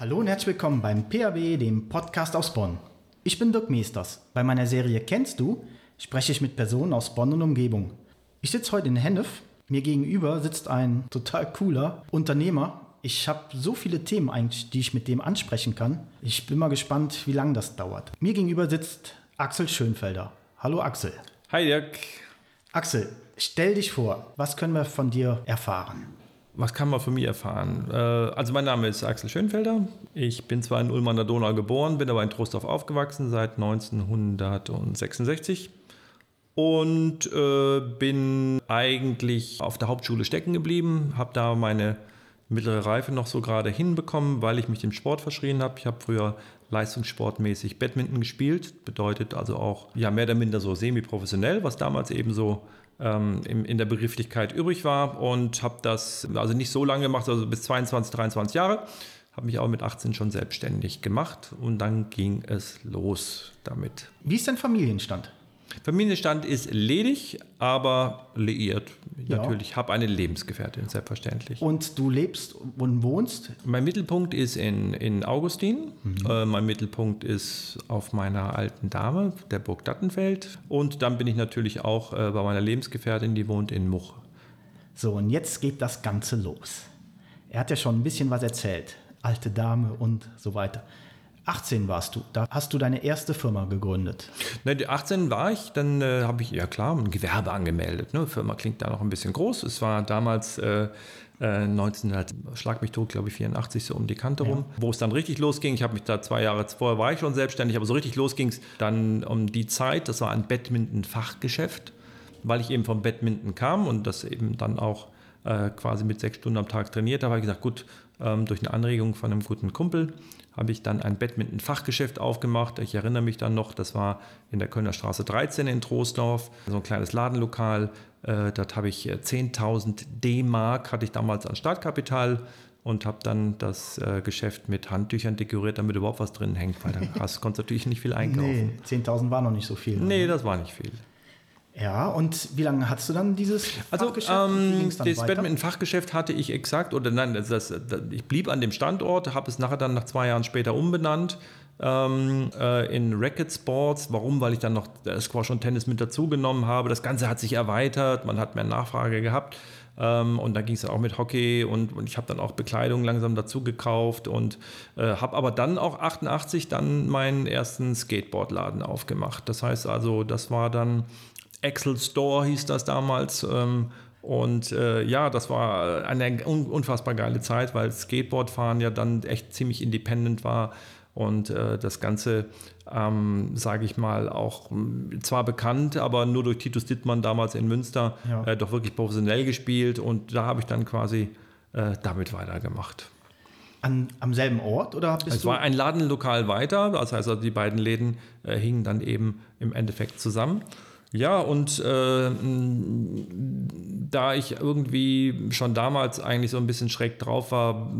Hallo und herzlich willkommen beim PAW, dem Podcast aus Bonn. Ich bin Dirk Meesters. Bei meiner Serie Kennst du spreche ich mit Personen aus Bonn und Umgebung. Ich sitze heute in Hennef. Mir gegenüber sitzt ein total cooler Unternehmer. Ich habe so viele Themen eigentlich, die ich mit dem ansprechen kann. Ich bin mal gespannt, wie lange das dauert. Mir gegenüber sitzt Axel Schönfelder. Hallo Axel. Hi Dirk. Axel, stell dich vor. Was können wir von dir erfahren? Was kann man von mir erfahren? Äh, also mein Name ist Axel Schönfelder. Ich bin zwar in Ulm an der Donau geboren, bin aber in Trostorf aufgewachsen seit 1966 und äh, bin eigentlich auf der Hauptschule stecken geblieben, habe da meine mittlere Reife noch so gerade hinbekommen, weil ich mich dem Sport verschrien habe. Ich habe früher leistungssportmäßig Badminton gespielt, bedeutet also auch ja mehr oder minder so semi-professionell, was damals eben so ähm, in, in der Begrifflichkeit übrig war und habe das also nicht so lange gemacht, also bis 22, 23 Jahre. Habe mich auch mit 18 schon selbstständig gemacht und dann ging es los damit. Wie ist dein Familienstand? Familienstand ist ledig, aber liiert. Ja. Natürlich, habe eine Lebensgefährtin, selbstverständlich. Und du lebst und wohnst? Mein Mittelpunkt ist in, in Augustin. Mhm. Äh, mein Mittelpunkt ist auf meiner alten Dame, der Burg Dattenfeld. Und dann bin ich natürlich auch äh, bei meiner Lebensgefährtin, die wohnt in Much. So, und jetzt geht das Ganze los. Er hat ja schon ein bisschen was erzählt. Alte Dame und so weiter. 18 warst du, da hast du deine erste Firma gegründet. Ne, 18 war ich, dann äh, habe ich, ja klar, ein Gewerbe angemeldet. Ne? Firma klingt da noch ein bisschen groß. Es war damals äh, 1900, äh, schlag mich tot, glaube ich, 84 so um die Kante ja. rum, wo es dann richtig losging. Ich habe mich da zwei Jahre vorher war ich schon selbstständig, aber so richtig los ging es dann um die Zeit. Das war ein Badminton-Fachgeschäft, weil ich eben vom Badminton kam und das eben dann auch äh, quasi mit sechs Stunden am Tag trainiert habe. habe ich gesagt, gut, ähm, durch eine Anregung von einem guten Kumpel habe ich dann ein Badminton-Fachgeschäft aufgemacht. Ich erinnere mich dann noch, das war in der Kölner Straße 13 in Troisdorf, so ein kleines Ladenlokal. Äh, dort habe ich 10.000 äh, D-Mark, hatte ich damals an Startkapital und habe dann das äh, Geschäft mit Handtüchern dekoriert, damit überhaupt was drin hängt, weil dann hast, konntest du natürlich nicht viel einkaufen. Nee, 10.000 war noch nicht so viel. Nee, das war nicht viel. Ja, und wie lange hattest du dann dieses also, Fachgeschäft? Ähm, das Badminton-Fachgeschäft hatte ich exakt, oder nein, das, das, ich blieb an dem Standort, habe es nachher dann nach zwei Jahren später umbenannt ähm, äh, in Racket Sports. Warum? Weil ich dann noch Squash und Tennis mit dazugenommen habe. Das Ganze hat sich erweitert, man hat mehr Nachfrage gehabt. Ähm, und da ging es auch mit Hockey und, und ich habe dann auch Bekleidung langsam dazu gekauft und äh, habe aber dann auch 88 dann meinen ersten Skateboardladen aufgemacht. Das heißt also, das war dann Excel Store hieß das damals. Ähm, und äh, ja, das war eine unfassbar geile Zeit, weil Skateboardfahren ja dann echt ziemlich independent war und äh, das Ganze, ähm, sage ich mal, auch zwar bekannt, aber nur durch Titus Dittmann damals in Münster ja. äh, doch wirklich professionell gespielt und da habe ich dann quasi äh, damit weitergemacht. An, am selben Ort oder bist es du? war ein Ladenlokal weiter, das heißt, also die beiden Läden äh, hingen dann eben im Endeffekt zusammen. Ja, und äh, da ich irgendwie schon damals eigentlich so ein bisschen schräg drauf war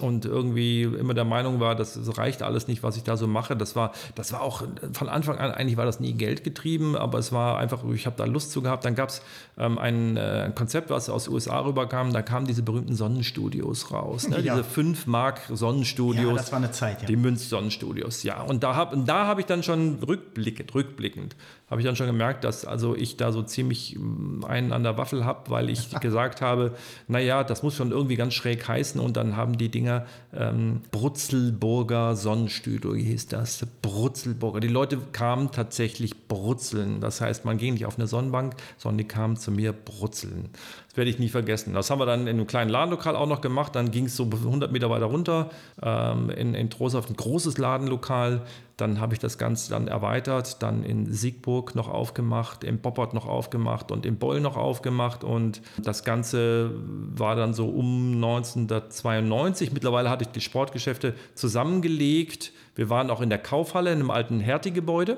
und irgendwie immer der Meinung war, das reicht alles nicht, was ich da so mache, das war, das war auch von Anfang an, eigentlich war das nie Geld getrieben, aber es war einfach, ich habe da Lust zu gehabt. Dann gab es ähm, ein, äh, Konzept, was aus den USA rüberkam, da kamen diese berühmten Sonnenstudios raus, ne? ja. diese 5 Mark Sonnenstudios. Ja, das war eine Zeit, ja. Die Münz-Sonnenstudios, ja. Und da habe da hab ich dann schon rückblickend, rückblickend, habe ich dann schon gemerkt, dass also ich da so ziemlich mm, einen an der Waffel habe, weil ich gesagt habe, naja, das muss schon irgendwie ganz schräg heißen. Und dann haben die Dinger ähm, Brutzelburger Sonnenstudio hieß das, Brutzelburger. Die Leute kamen tatsächlich brutzeln, das heißt, man ging nicht auf eine Sonnenbank, sondern die kamen zu mir brutzeln werde ich nie vergessen. Das haben wir dann in einem kleinen Ladenlokal auch noch gemacht. Dann ging es so 100 Meter weiter runter ähm, in, in Trostorf, ein großes Ladenlokal. Dann habe ich das Ganze dann erweitert, dann in Siegburg noch aufgemacht, im Boppert noch aufgemacht und im Boll noch aufgemacht. Und das Ganze war dann so um 1992. Mittlerweile hatte ich die Sportgeschäfte zusammengelegt. Wir waren auch in der Kaufhalle, in einem alten Hertie-Gebäude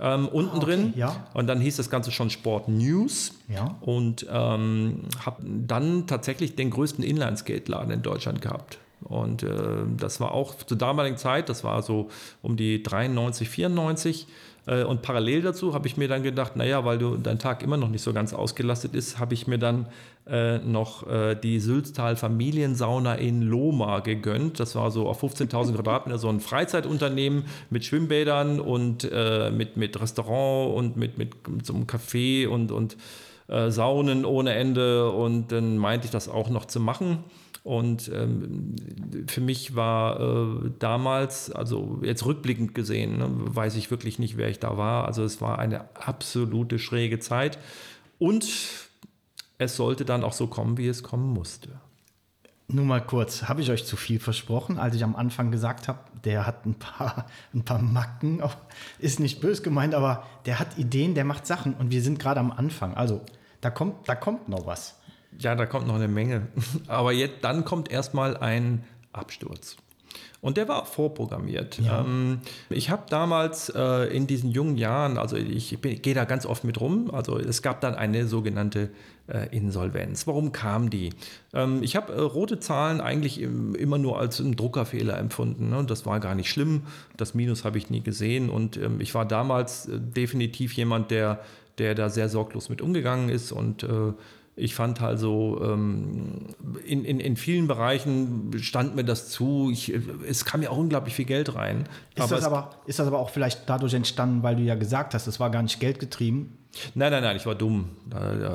ähm, unten ah, okay, drin. Ja. Und dann hieß das Ganze schon Sport News. Ja. Und ähm, habe dann tatsächlich den größten Inline-Skate-Laden in Deutschland gehabt. Und äh, das war auch zur damaligen Zeit, das war so um die 93, 94. Äh, und parallel dazu habe ich mir dann gedacht, naja, weil du, dein Tag immer noch nicht so ganz ausgelastet ist, habe ich mir dann äh, noch äh, die Sülztal Familiensauna in Loma gegönnt. Das war so auf 15.000 Quadratmeter so ein Freizeitunternehmen mit Schwimmbädern und äh, mit, mit Restaurant und mit, mit, mit so einem Café und, und äh, Saunen ohne Ende. Und dann meinte ich das auch noch zu machen. Und ähm, für mich war äh, damals, also jetzt rückblickend gesehen, ne, weiß ich wirklich nicht, wer ich da war. Also es war eine absolute schräge Zeit. Und es sollte dann auch so kommen, wie es kommen musste. Nur mal kurz, habe ich euch zu viel versprochen, als ich am Anfang gesagt habe, der hat ein paar, ein paar Macken, ist nicht bös gemeint, aber der hat Ideen, der macht Sachen und wir sind gerade am Anfang. Also da kommt, da kommt noch was. Ja, da kommt noch eine Menge. Aber jetzt, dann kommt erstmal ein Absturz. Und der war auch vorprogrammiert. Ja. Ähm, ich habe damals äh, in diesen jungen Jahren, also ich, ich gehe da ganz oft mit rum, also es gab dann eine sogenannte äh, Insolvenz. Warum kam die? Ähm, ich habe äh, rote Zahlen eigentlich im, immer nur als einen Druckerfehler empfunden. Ne? Das war gar nicht schlimm. Das Minus habe ich nie gesehen. Und ähm, ich war damals äh, definitiv jemand, der, der da sehr sorglos mit umgegangen ist und äh, ich fand also, ähm, in, in, in vielen Bereichen stand mir das zu. Ich, es kam ja auch unglaublich viel Geld rein. Ist, aber das aber, ist das aber auch vielleicht dadurch entstanden, weil du ja gesagt hast, es war gar nicht geldgetrieben, Nein, nein, nein, ich war dumm.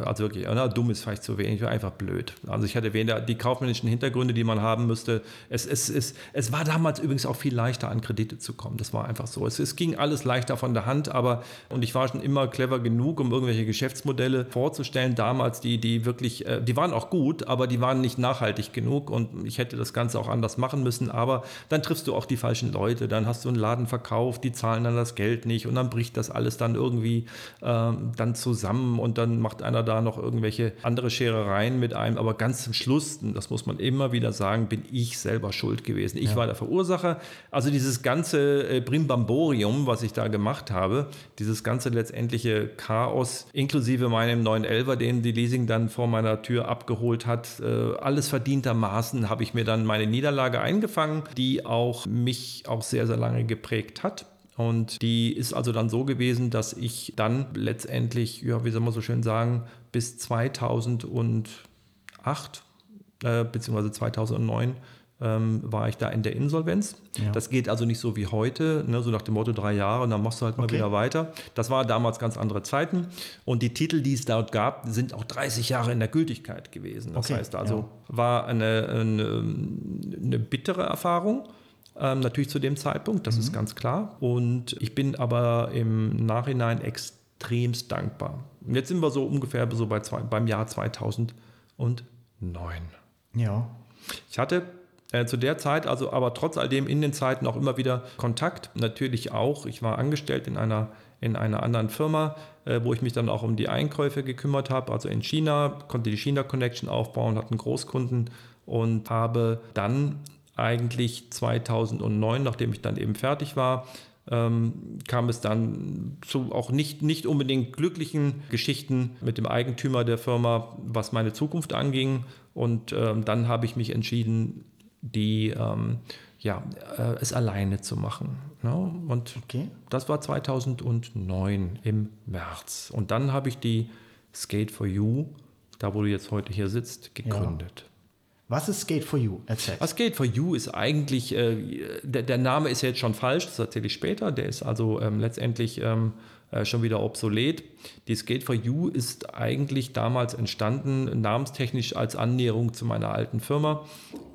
Also wirklich, na, dumm ist vielleicht zu wenig, ich war einfach blöd. Also ich hatte weder die kaufmännischen Hintergründe, die man haben müsste. Es, es, es, es war damals übrigens auch viel leichter, an Kredite zu kommen. Das war einfach so. Es, es ging alles leichter von der Hand, aber und ich war schon immer clever genug, um irgendwelche Geschäftsmodelle vorzustellen. Damals, die, die wirklich, äh, die waren auch gut, aber die waren nicht nachhaltig genug und ich hätte das Ganze auch anders machen müssen. Aber dann triffst du auch die falschen Leute, dann hast du einen Laden verkauft, die zahlen dann das Geld nicht und dann bricht das alles dann irgendwie. Ähm, dann zusammen und dann macht einer da noch irgendwelche andere Scherereien mit einem. Aber ganz zum Schluss, das muss man immer wieder sagen, bin ich selber schuld gewesen. Ich ja. war der Verursacher. Also dieses ganze äh, Brimbamborium, was ich da gemacht habe, dieses ganze letztendliche Chaos, inklusive meinem neuen Elver, den die Leasing dann vor meiner Tür abgeholt hat, äh, alles verdientermaßen habe ich mir dann meine Niederlage eingefangen, die auch mich auch sehr, sehr lange geprägt hat. Und die ist also dann so gewesen, dass ich dann letztendlich, ja, wie soll man so schön sagen, bis 2008 äh, bzw. 2009 ähm, war ich da in der Insolvenz. Ja. Das geht also nicht so wie heute, ne, so nach dem Motto drei Jahre und dann machst du halt mal okay. wieder weiter. Das war damals ganz andere Zeiten. Und die Titel, die es dort gab, sind auch 30 Jahre in der Gültigkeit gewesen. Das okay. heißt also, ja. war eine, eine, eine bittere Erfahrung. Ähm, natürlich zu dem Zeitpunkt, das mhm. ist ganz klar. Und ich bin aber im Nachhinein extremst dankbar. Und jetzt sind wir so ungefähr so bei zwei, beim Jahr 2009. Ja. Ich hatte äh, zu der Zeit, also aber trotz alledem in den Zeiten auch immer wieder Kontakt. Natürlich auch. Ich war angestellt in einer, in einer anderen Firma, äh, wo ich mich dann auch um die Einkäufe gekümmert habe. Also in China, konnte die China Connection aufbauen, hatte einen Großkunden und habe dann eigentlich 2009, nachdem ich dann eben fertig war, ähm, kam es dann zu auch nicht, nicht unbedingt glücklichen Geschichten mit dem Eigentümer der Firma, was meine Zukunft anging. Und ähm, dann habe ich mich entschieden, die, ähm, ja, äh, es alleine zu machen. Ne? Und okay. das war 2009 im März. Und dann habe ich die Skate for You, da wo du jetzt heute hier sitzt, gegründet. Ja. Was ist Skate for You? Erzähl. Was Skate for You ist eigentlich, äh, der, der, Name ist jetzt schon falsch, das erzähle ich später, der ist also ähm, letztendlich ähm, äh, schon wieder obsolet. Die Skate for You ist eigentlich damals entstanden, namenstechnisch als Annäherung zu meiner alten Firma.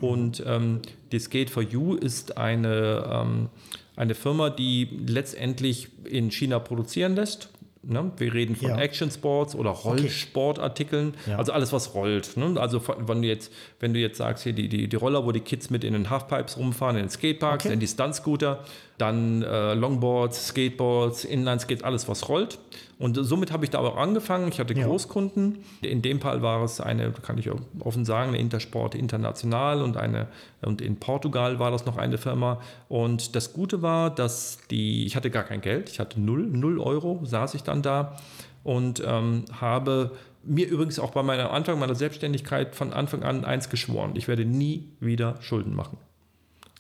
Und ähm, die Skate for You ist eine, ähm, eine Firma, die letztendlich in China produzieren lässt Ne? Wir reden von ja. Action Sports oder Rollsportartikeln, okay. ja. also alles, was rollt. Ne? Also wenn du jetzt, wenn du jetzt sagst, hier die, die, die Roller, wo die Kids mit in den Halfpipes rumfahren, in den Skateparks, okay. in die Stunt-Scooter, dann äh, Longboards, Skateboards, Inline-Skates, alles, was rollt. Und somit habe ich da auch angefangen. Ich hatte ja. Großkunden. In dem Fall war es eine, kann ich offen sagen, eine Intersport International und eine, und in Portugal war das noch eine Firma. Und das Gute war, dass die, ich hatte gar kein Geld, ich hatte null, null Euro, saß ich dann da und ähm, habe mir übrigens auch bei meinem Anfang meiner Selbstständigkeit von Anfang an eins geschworen. Ich werde nie wieder Schulden machen.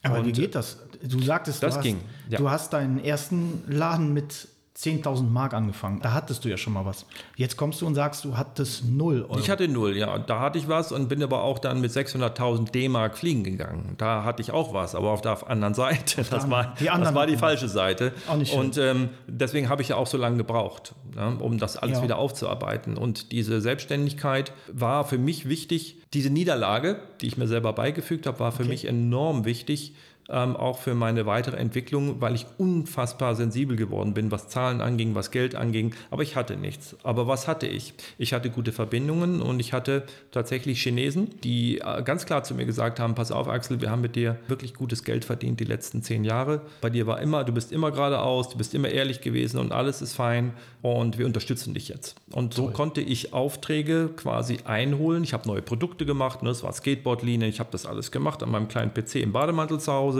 Aber und, wie geht das? Du sagtest, das du, hast, ging, ja. du hast deinen ersten Laden mit 10.000 Mark angefangen. Da hattest du ja schon mal was. Jetzt kommst du und sagst, du hattest null Euro. Ich hatte null, ja. Da hatte ich was und bin aber auch dann mit 600.000 D-Mark fliegen gegangen. Da hatte ich auch was, aber auf der anderen Seite. Das war die, das war die falsche Seite. Auch nicht schön. Und ähm, deswegen habe ich ja auch so lange gebraucht, ne, um das alles ja. wieder aufzuarbeiten. Und diese Selbstständigkeit war für mich wichtig. Diese Niederlage, die ich mir selber beigefügt habe, war für okay. mich enorm wichtig, ähm, auch für meine weitere Entwicklung, weil ich unfassbar sensibel geworden bin, was Zahlen anging, was Geld anging. Aber ich hatte nichts. Aber was hatte ich? Ich hatte gute Verbindungen und ich hatte tatsächlich Chinesen, die äh, ganz klar zu mir gesagt haben: Pass auf, Axel, wir haben mit dir wirklich gutes Geld verdient die letzten zehn Jahre. Bei dir war immer, du bist immer geradeaus, du bist immer ehrlich gewesen und alles ist fein und wir unterstützen dich jetzt. Und so Toll. konnte ich Aufträge quasi einholen. Ich habe neue Produkte gemacht, ne? das war Skateboardlinie, ich habe das alles gemacht an meinem kleinen PC im Bademantel zu Hause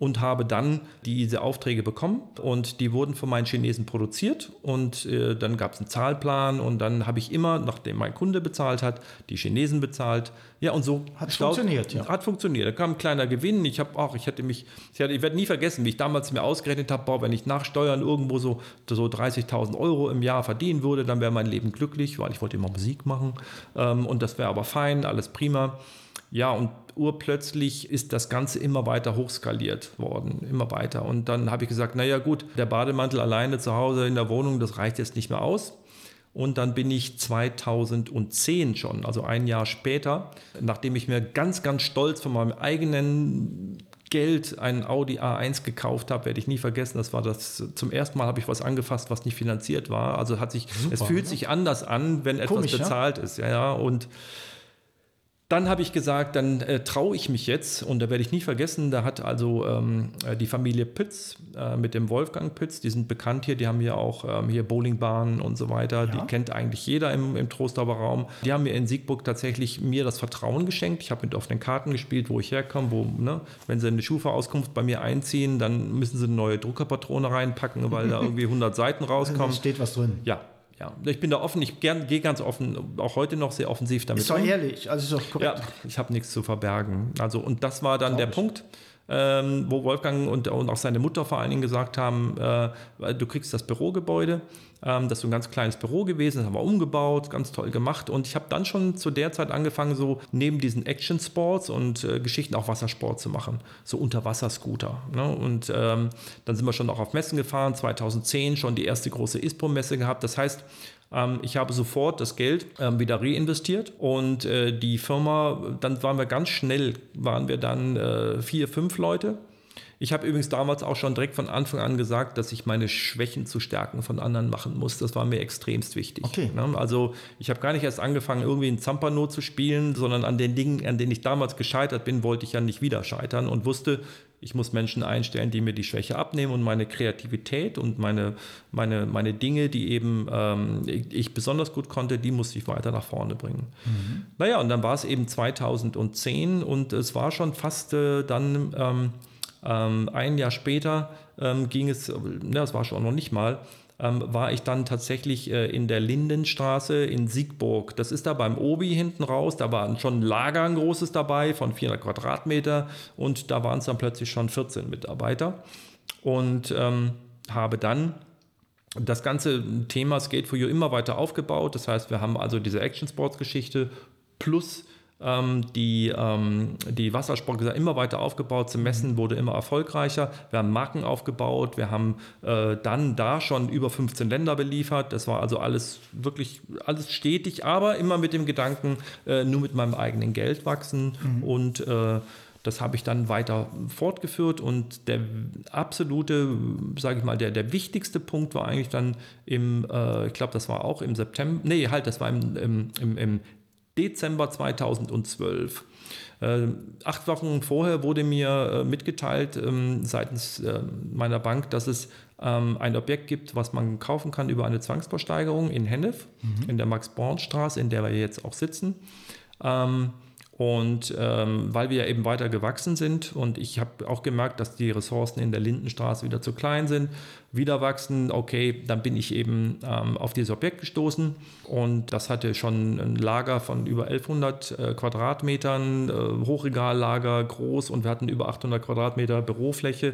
und habe dann diese Aufträge bekommen und die wurden von meinen Chinesen produziert und äh, dann gab es einen Zahlplan und dann habe ich immer, nachdem mein Kunde bezahlt hat, die Chinesen bezahlt. Ja, und so hat funktioniert. Ja. Hat funktioniert. Da kam ein kleiner Gewinn. Ich habe auch, ich hätte mich, ich, hatte, ich werde nie vergessen, wie ich damals mir ausgerechnet habe, wenn ich nach Steuern irgendwo so, so 30.000 Euro im Jahr verdienen würde, dann wäre mein Leben glücklich, weil ich wollte immer Musik machen ähm, und das wäre aber fein, alles prima. Ja, und urplötzlich ist das Ganze immer weiter hochskaliert worden, immer weiter. Und dann habe ich gesagt, naja gut, der Bademantel alleine zu Hause in der Wohnung, das reicht jetzt nicht mehr aus. Und dann bin ich 2010 schon, also ein Jahr später, nachdem ich mir ganz, ganz stolz von meinem eigenen Geld einen Audi A1 gekauft habe, werde ich nie vergessen. Das war das zum ersten Mal habe ich was angefasst, was nicht finanziert war. Also hat sich, Super, es fühlt ne? sich anders an, wenn etwas Komisch, bezahlt ja? ist. Ja, ja. Und dann habe ich gesagt, dann äh, traue ich mich jetzt und da werde ich nie vergessen, da hat also ähm, äh, die Familie Pütz äh, mit dem Wolfgang Pütz, die sind bekannt hier, die haben hier auch ähm, hier Bowlingbahnen und so weiter, ja. die kennt eigentlich jeder im, im Trostorfer Raum. Die haben mir in Siegburg tatsächlich mir das Vertrauen geschenkt. Ich habe mit offenen Karten gespielt, wo ich herkomme, wo, ne, wenn sie eine Schufa-Auskunft bei mir einziehen, dann müssen sie eine neue Druckerpatrone reinpacken, weil da irgendwie 100 Seiten rauskommen. Da steht was drin. Ja, ja, ich bin da offen, ich gehe ganz offen, auch heute noch sehr offensiv damit. Ist doch ehrlich, also ist doch korrekt. Ja, ich habe nichts zu verbergen. Also, und das war dann Glaub der ich. Punkt, ähm, wo Wolfgang und, und, auch seine Mutter vor allen Dingen gesagt haben, äh, du kriegst das Bürogebäude ähm, das ist so ein ganz kleines Büro gewesen, das haben wir umgebaut, ganz toll gemacht. Und ich habe dann schon zu der Zeit angefangen, so neben diesen Action-Sports und äh, Geschichten auch Wassersport zu machen, so Unterwasserscooter. Ne? Und ähm, dann sind wir schon auch auf Messen gefahren, 2010 schon die erste große ISPO-Messe gehabt. Das heißt, ähm, ich habe sofort das Geld ähm, wieder reinvestiert und äh, die Firma, dann waren wir ganz schnell, waren wir dann äh, vier, fünf Leute ich habe übrigens damals auch schon direkt von Anfang an gesagt, dass ich meine Schwächen zu Stärken von anderen machen muss. Das war mir extremst wichtig. Okay. Ne? Also ich habe gar nicht erst angefangen, irgendwie ein Zampano zu spielen, sondern an den Dingen, an denen ich damals gescheitert bin, wollte ich ja nicht wieder scheitern und wusste, ich muss Menschen einstellen, die mir die Schwäche abnehmen und meine Kreativität und meine, meine, meine Dinge, die eben ähm, ich besonders gut konnte, die musste ich weiter nach vorne bringen. Mhm. Naja, und dann war es eben 2010 und es war schon fast äh, dann ähm, ähm, ein Jahr später ähm, ging es, ne, das war schon noch nicht mal, ähm, war ich dann tatsächlich äh, in der Lindenstraße in Siegburg. Das ist da beim Obi hinten raus. Da war schon ein Lager ein großes dabei von 400 Quadratmeter und da waren es dann plötzlich schon 14 Mitarbeiter. Und ähm, habe dann das ganze Thema Skate for You immer weiter aufgebaut. Das heißt, wir haben also diese Action Sports Geschichte plus die, ähm, die Wassersport immer weiter aufgebaut. Zum Messen wurde immer erfolgreicher. Wir haben Marken aufgebaut. Wir haben äh, dann da schon über 15 Länder beliefert. Das war also alles wirklich alles stetig, aber immer mit dem Gedanken, äh, nur mit meinem eigenen Geld wachsen mhm. und äh, das habe ich dann weiter fortgeführt und der absolute, sage ich mal, der, der wichtigste Punkt war eigentlich dann im, ich glaube, das war auch im September, nee, halt, das war im, im, im, im Dezember 2012. Äh, acht Wochen vorher wurde mir äh, mitgeteilt ähm, seitens äh, meiner Bank, dass es ähm, ein Objekt gibt, was man kaufen kann über eine Zwangsversteigerung in Hennef, mhm. in der Max-Born-Straße, in der wir jetzt auch sitzen. Und ähm, weil wir eben weiter gewachsen sind und ich habe auch gemerkt, dass die Ressourcen in der Lindenstraße wieder zu klein sind, wieder wachsen, okay, dann bin ich eben ähm, auf dieses Objekt gestoßen und das hatte schon ein Lager von über 1100 äh, Quadratmetern, äh, Hochregallager groß und wir hatten über 800 Quadratmeter Bürofläche.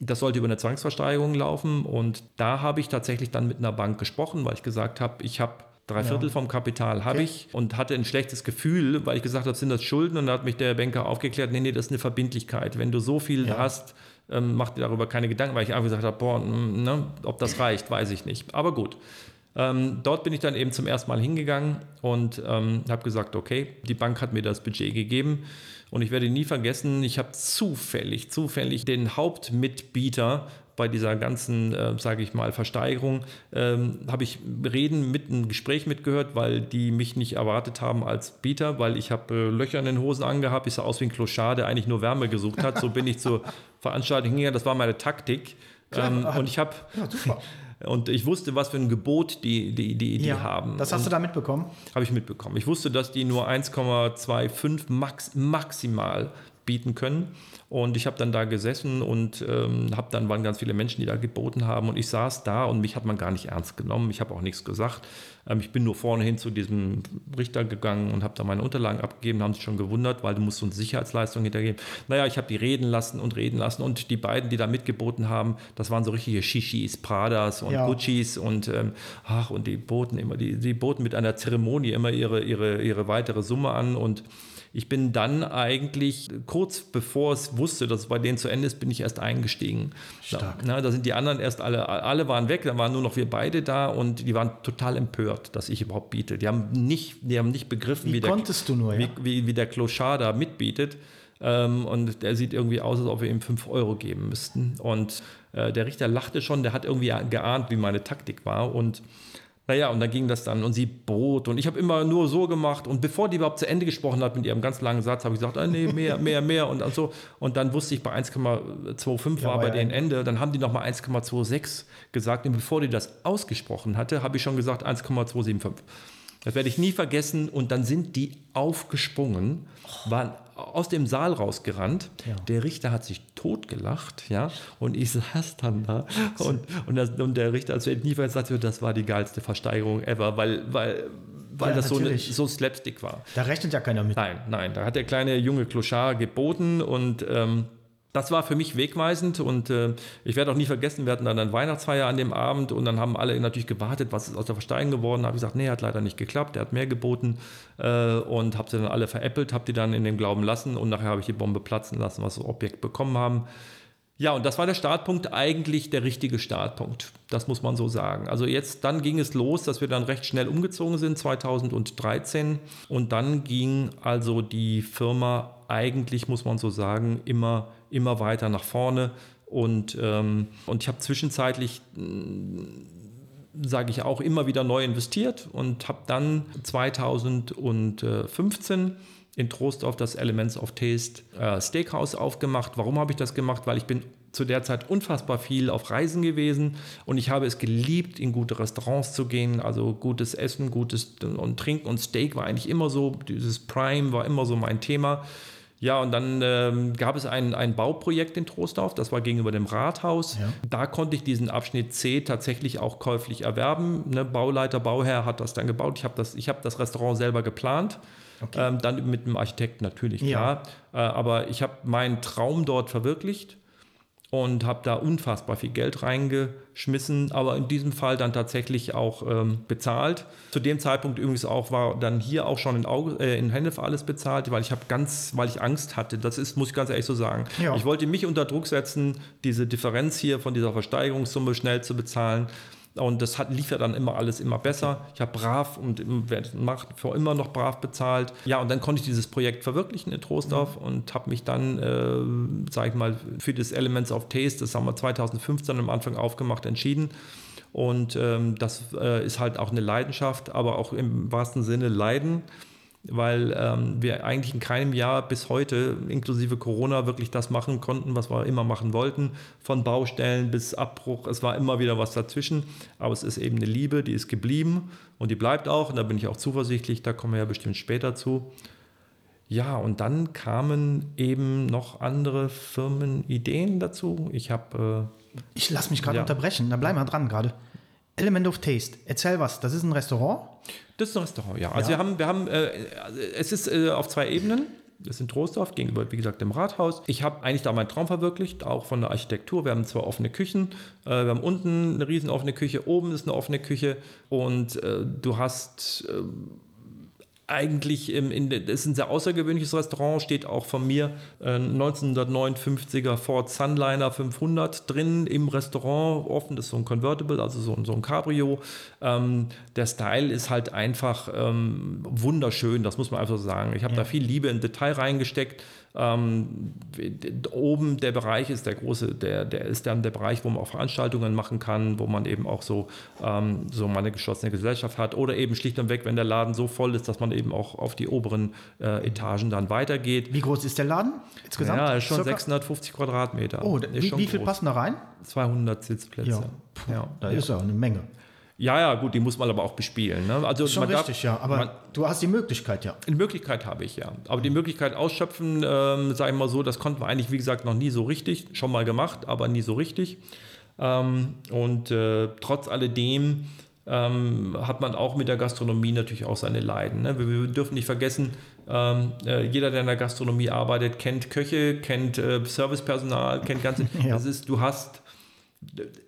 Das sollte über eine Zwangsversteigerung laufen und da habe ich tatsächlich dann mit einer Bank gesprochen, weil ich gesagt habe, ich habe Drei Viertel ja. vom Kapital habe okay. ich und hatte ein schlechtes Gefühl, weil ich gesagt habe, sind das Schulden? Und da hat mich der Banker aufgeklärt, nee, nee, das ist eine Verbindlichkeit. Wenn du so viel ja. hast, ähm, mach dir darüber keine Gedanken, weil ich einfach gesagt habe, boah, ne, ob das reicht, weiß ich nicht. Aber gut. Ähm, dort bin ich dann eben zum ersten Mal hingegangen und ähm, habe gesagt, okay, die Bank hat mir das Budget gegeben und ich werde nie vergessen, ich habe zufällig, zufällig den Hauptmitbieter bei dieser ganzen, äh, sage ich mal, Versteigerung, ähm, habe ich Reden mit einem Gespräch mitgehört, weil die mich nicht erwartet haben als Bieter, weil ich habe äh, Löcher in den Hosen angehabt, ich sah aus wie ein Kloschar, der eigentlich nur Wärme gesucht hat. So bin ich zur Veranstaltung hingegangen, das war meine Taktik. Ähm, und ich habe ja, Und ich wusste, was für ein Gebot die, die, die, die ja, haben. Das hast und du da mitbekommen? Habe ich mitbekommen. Ich wusste, dass die nur 1,25 max, maximal bieten können. Und ich habe dann da gesessen und ähm, habe dann waren ganz viele Menschen, die da geboten haben. Und ich saß da und mich hat man gar nicht ernst genommen. Ich habe auch nichts gesagt. Ähm, ich bin nur vorne hin zu diesem Richter gegangen und habe da meine Unterlagen abgegeben. Haben sich schon gewundert, weil du musst uns Sicherheitsleistung hintergeben. Naja, ich habe die reden lassen und reden lassen. Und die beiden, die da mitgeboten haben, das waren so richtige Shishis, Pradas und ja. Guccis und ähm, ach, und die boten immer, die, die boten mit einer Zeremonie immer ihre, ihre, ihre weitere Summe an und ich bin dann eigentlich kurz bevor es wusste, dass es bei denen zu Ende ist, bin ich erst eingestiegen. Stark. Na, da sind die anderen erst alle, alle waren weg, da waren nur noch wir beide da und die waren total empört, dass ich überhaupt biete. Die haben nicht, die haben nicht begriffen, wie, wie der, nur, ja? wie, wie, wie der Clochard da mitbietet. Ähm, und der sieht irgendwie aus, als ob wir ihm 5 Euro geben müssten. Und äh, der Richter lachte schon, der hat irgendwie geahnt, wie meine Taktik war. Und naja, und dann ging das dann und sie bot und ich habe immer nur so gemacht und bevor die überhaupt zu Ende gesprochen hat mit ihrem ganz langen Satz, habe ich gesagt, ah, nee, mehr, mehr, mehr und so. Und dann wusste ich, bei 1,25 ja, war bei ja denen Ende. Dann haben die nochmal 1,26 gesagt und bevor die das ausgesprochen hatte, habe ich schon gesagt 1,275. Das werde ich nie vergessen. Und dann sind die aufgesprungen, waren aus dem Saal rausgerannt. Ja. Der Richter hat sich totgelacht, ja. Und ich saß dann da und, und, das, und der Richter, also nie sagte, das war die geilste Versteigerung ever, weil, weil, weil ja, das so, eine, so Slapstick war. Da rechnet ja keiner mit. Nein, nein. Da hat der kleine junge Clochard geboten und ähm, das war für mich wegweisend und äh, ich werde auch nie vergessen, wir hatten dann eine Weihnachtsfeier an dem Abend und dann haben alle natürlich gewartet, was ist aus der Versteigerung geworden. Da habe ich gesagt, nee, hat leider nicht geklappt, der hat mehr geboten äh, und habe sie dann alle veräppelt, habe die dann in dem Glauben lassen und nachher habe ich die Bombe platzen lassen, was das Objekt bekommen haben. Ja, und das war der Startpunkt, eigentlich der richtige Startpunkt. Das muss man so sagen. Also jetzt, dann ging es los, dass wir dann recht schnell umgezogen sind, 2013. Und dann ging also die Firma eigentlich, muss man so sagen, immer immer weiter nach vorne. Und, ähm, und ich habe zwischenzeitlich, mm, sage ich auch, immer wieder neu investiert und habe dann 2015 in Trostorf das Elements of Taste äh, Steakhouse aufgemacht. Warum habe ich das gemacht? Weil ich bin zu der Zeit unfassbar viel auf Reisen gewesen und ich habe es geliebt, in gute Restaurants zu gehen, also gutes Essen, gutes und Trinken und Steak war eigentlich immer so, dieses Prime war immer so mein Thema. Ja, und dann ähm, gab es ein, ein Bauprojekt in Trostorf, das war gegenüber dem Rathaus. Ja. Da konnte ich diesen Abschnitt C tatsächlich auch käuflich erwerben. Ne, Bauleiter, Bauherr hat das dann gebaut. Ich habe das, hab das Restaurant selber geplant. Okay. Ähm, dann mit dem Architekt natürlich, klar. Ja. Äh, aber ich habe meinen Traum dort verwirklicht und habe da unfassbar viel Geld reingeschmissen, aber in diesem Fall dann tatsächlich auch ähm, bezahlt. Zu dem Zeitpunkt übrigens auch war dann hier auch schon in, Auge, äh, in Hennef alles bezahlt, weil ich habe ganz, weil ich Angst hatte. Das ist, muss ich ganz ehrlich so sagen. Ja. Ich wollte mich unter Druck setzen, diese Differenz hier von dieser Versteigerungssumme schnell zu bezahlen. Und das hat, lief ja dann immer alles immer besser. Ich habe brav und macht für immer noch brav bezahlt. Ja, und dann konnte ich dieses Projekt verwirklichen in Trostorf mhm. und habe mich dann, äh, sage ich mal, für das Elements of Taste, das haben wir 2015 am Anfang aufgemacht, entschieden. Und ähm, das äh, ist halt auch eine Leidenschaft, aber auch im wahrsten Sinne Leiden weil ähm, wir eigentlich in keinem Jahr bis heute, inklusive Corona, wirklich das machen konnten, was wir immer machen wollten. Von Baustellen bis Abbruch, es war immer wieder was dazwischen. Aber es ist eben eine Liebe, die ist geblieben und die bleibt auch. Und da bin ich auch zuversichtlich, da kommen wir ja bestimmt später zu. Ja, und dann kamen eben noch andere Firmenideen dazu. Ich habe. Äh, ich lasse mich gerade ja. unterbrechen, da bleiben wir dran gerade. Element of Taste. Erzähl was. Das ist ein Restaurant? Das ist ein Restaurant, ja. Also ja. wir haben, wir haben, äh, es ist äh, auf zwei Ebenen. Das ist in Trostorf gegenüber, wie gesagt, dem Rathaus. Ich habe eigentlich da meinen Traum verwirklicht, auch von der Architektur. Wir haben zwei offene Küchen. Äh, wir haben unten eine riesen offene Küche, oben ist eine offene Küche und äh, du hast äh, eigentlich, im, in, ist ein sehr außergewöhnliches Restaurant, steht auch von mir äh, 1959er Ford Sunliner 500 drin im Restaurant, offen, das ist so ein Convertible, also so, so ein Cabrio. Ähm, der Style ist halt einfach ähm, wunderschön, das muss man einfach so sagen. Ich habe ja. da viel Liebe in Detail reingesteckt. Ähm, oben der Bereich ist der große, der, der ist dann der Bereich, wo man auch Veranstaltungen machen kann, wo man eben auch so, ähm, so mal eine geschlossene Gesellschaft hat oder eben schlicht und weg, wenn der Laden so voll ist, dass man eben auch auf die oberen äh, Etagen dann weitergeht. Wie groß ist der Laden insgesamt? Ja, schon Circa? 650 Quadratmeter. Oh, wie, wie viel passen da rein? 200 Sitzplätze. Ja, Puh, ja. da ist ja eine Menge. Ja, ja, gut, die muss man aber auch bespielen. Ne? Also Schon richtig, darf, ja. Aber man, du hast die Möglichkeit, ja. Die Möglichkeit habe ich, ja. Aber die Möglichkeit ausschöpfen, ähm, sage ich mal so, das konnten wir eigentlich, wie gesagt, noch nie so richtig. Schon mal gemacht, aber nie so richtig. Ähm, und äh, trotz alledem ähm, hat man auch mit der Gastronomie natürlich auch seine Leiden. Ne? Wir, wir, dürfen nicht vergessen, ähm, äh, jeder, der in der Gastronomie arbeitet, kennt Köche, kennt äh, Servicepersonal, kennt ganze. ja. Das ist, du hast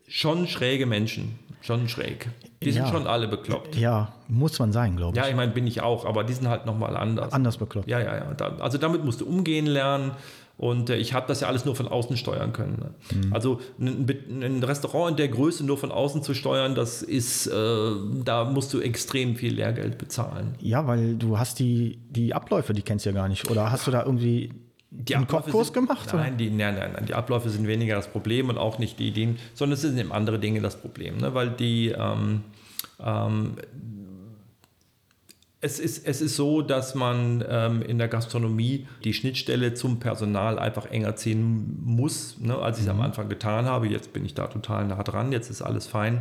schon schräge Menschen. Schon schräg. Die ja. sind schon alle bekloppt. Ja, muss man sein, glaube ich. Ja, ich meine, bin ich auch, aber die sind halt nochmal anders. Anders bekloppt. Ja, ja, ja. Also damit musst du umgehen lernen. Und äh, ich habe das ja alles nur von außen steuern können. Ne? Mhm. Also ein, ein, Restaurant in der Größe nur von außen zu steuern, das ist, äh, da musst du extrem viel Lehrgeld bezahlen. Ja, weil du hast die, die Abläufe, die kennst du ja gar nicht. Oder hast du da irgendwie die einen Kochkurs gemacht? Nein, die, nein, nein, nein, die Abläufe sind weniger das Problem und auch nicht die Ideen, sondern es sind eben andere Dinge das Problem, ne? weil die ähm, ähm, es ist, es ist so, dass man ähm, in der Gastronomie die Schnittstelle zum Personal einfach enger ziehen muss. Ne? Als ich es mhm. am Anfang getan habe, jetzt bin ich da total nah dran, jetzt ist alles fein.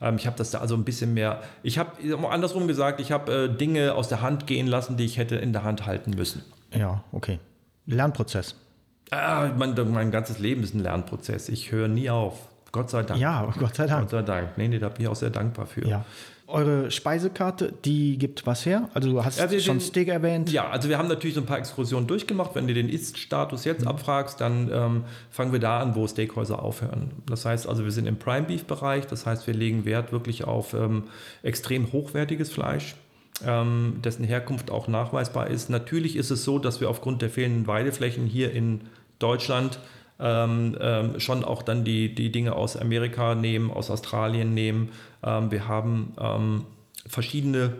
Ähm, ich habe das da also ein bisschen mehr, ich habe andersrum gesagt, ich habe äh, Dinge aus der Hand gehen lassen, die ich hätte in der Hand halten müssen. Ja, okay. Lernprozess. Ah, mein, mein ganzes Leben ist ein Lernprozess. Ich höre nie auf. Gott sei Dank. Ja, Gott sei Dank. Gott sei Dank. Nee, nee, da bin ich auch sehr dankbar für. Ja. Eure Speisekarte, die gibt was her? Also du hast ja, schon den, Steak erwähnt. Ja, also wir haben natürlich so ein paar Exkursionen durchgemacht. Wenn du den Ist-Status jetzt mhm. abfragst, dann ähm, fangen wir da an, wo Steakhäuser aufhören. Das heißt also, wir sind im Prime-Beef-Bereich. Das heißt, wir legen Wert wirklich auf ähm, extrem hochwertiges Fleisch ähm, dessen Herkunft auch nachweisbar ist. Natürlich ist es so, dass wir aufgrund der fehlenden Weideflächen hier in Deutschland ähm, ähm, schon auch dann die, die Dinge aus Amerika nehmen, aus Australien nehmen. Ähm, wir haben ähm, verschiedene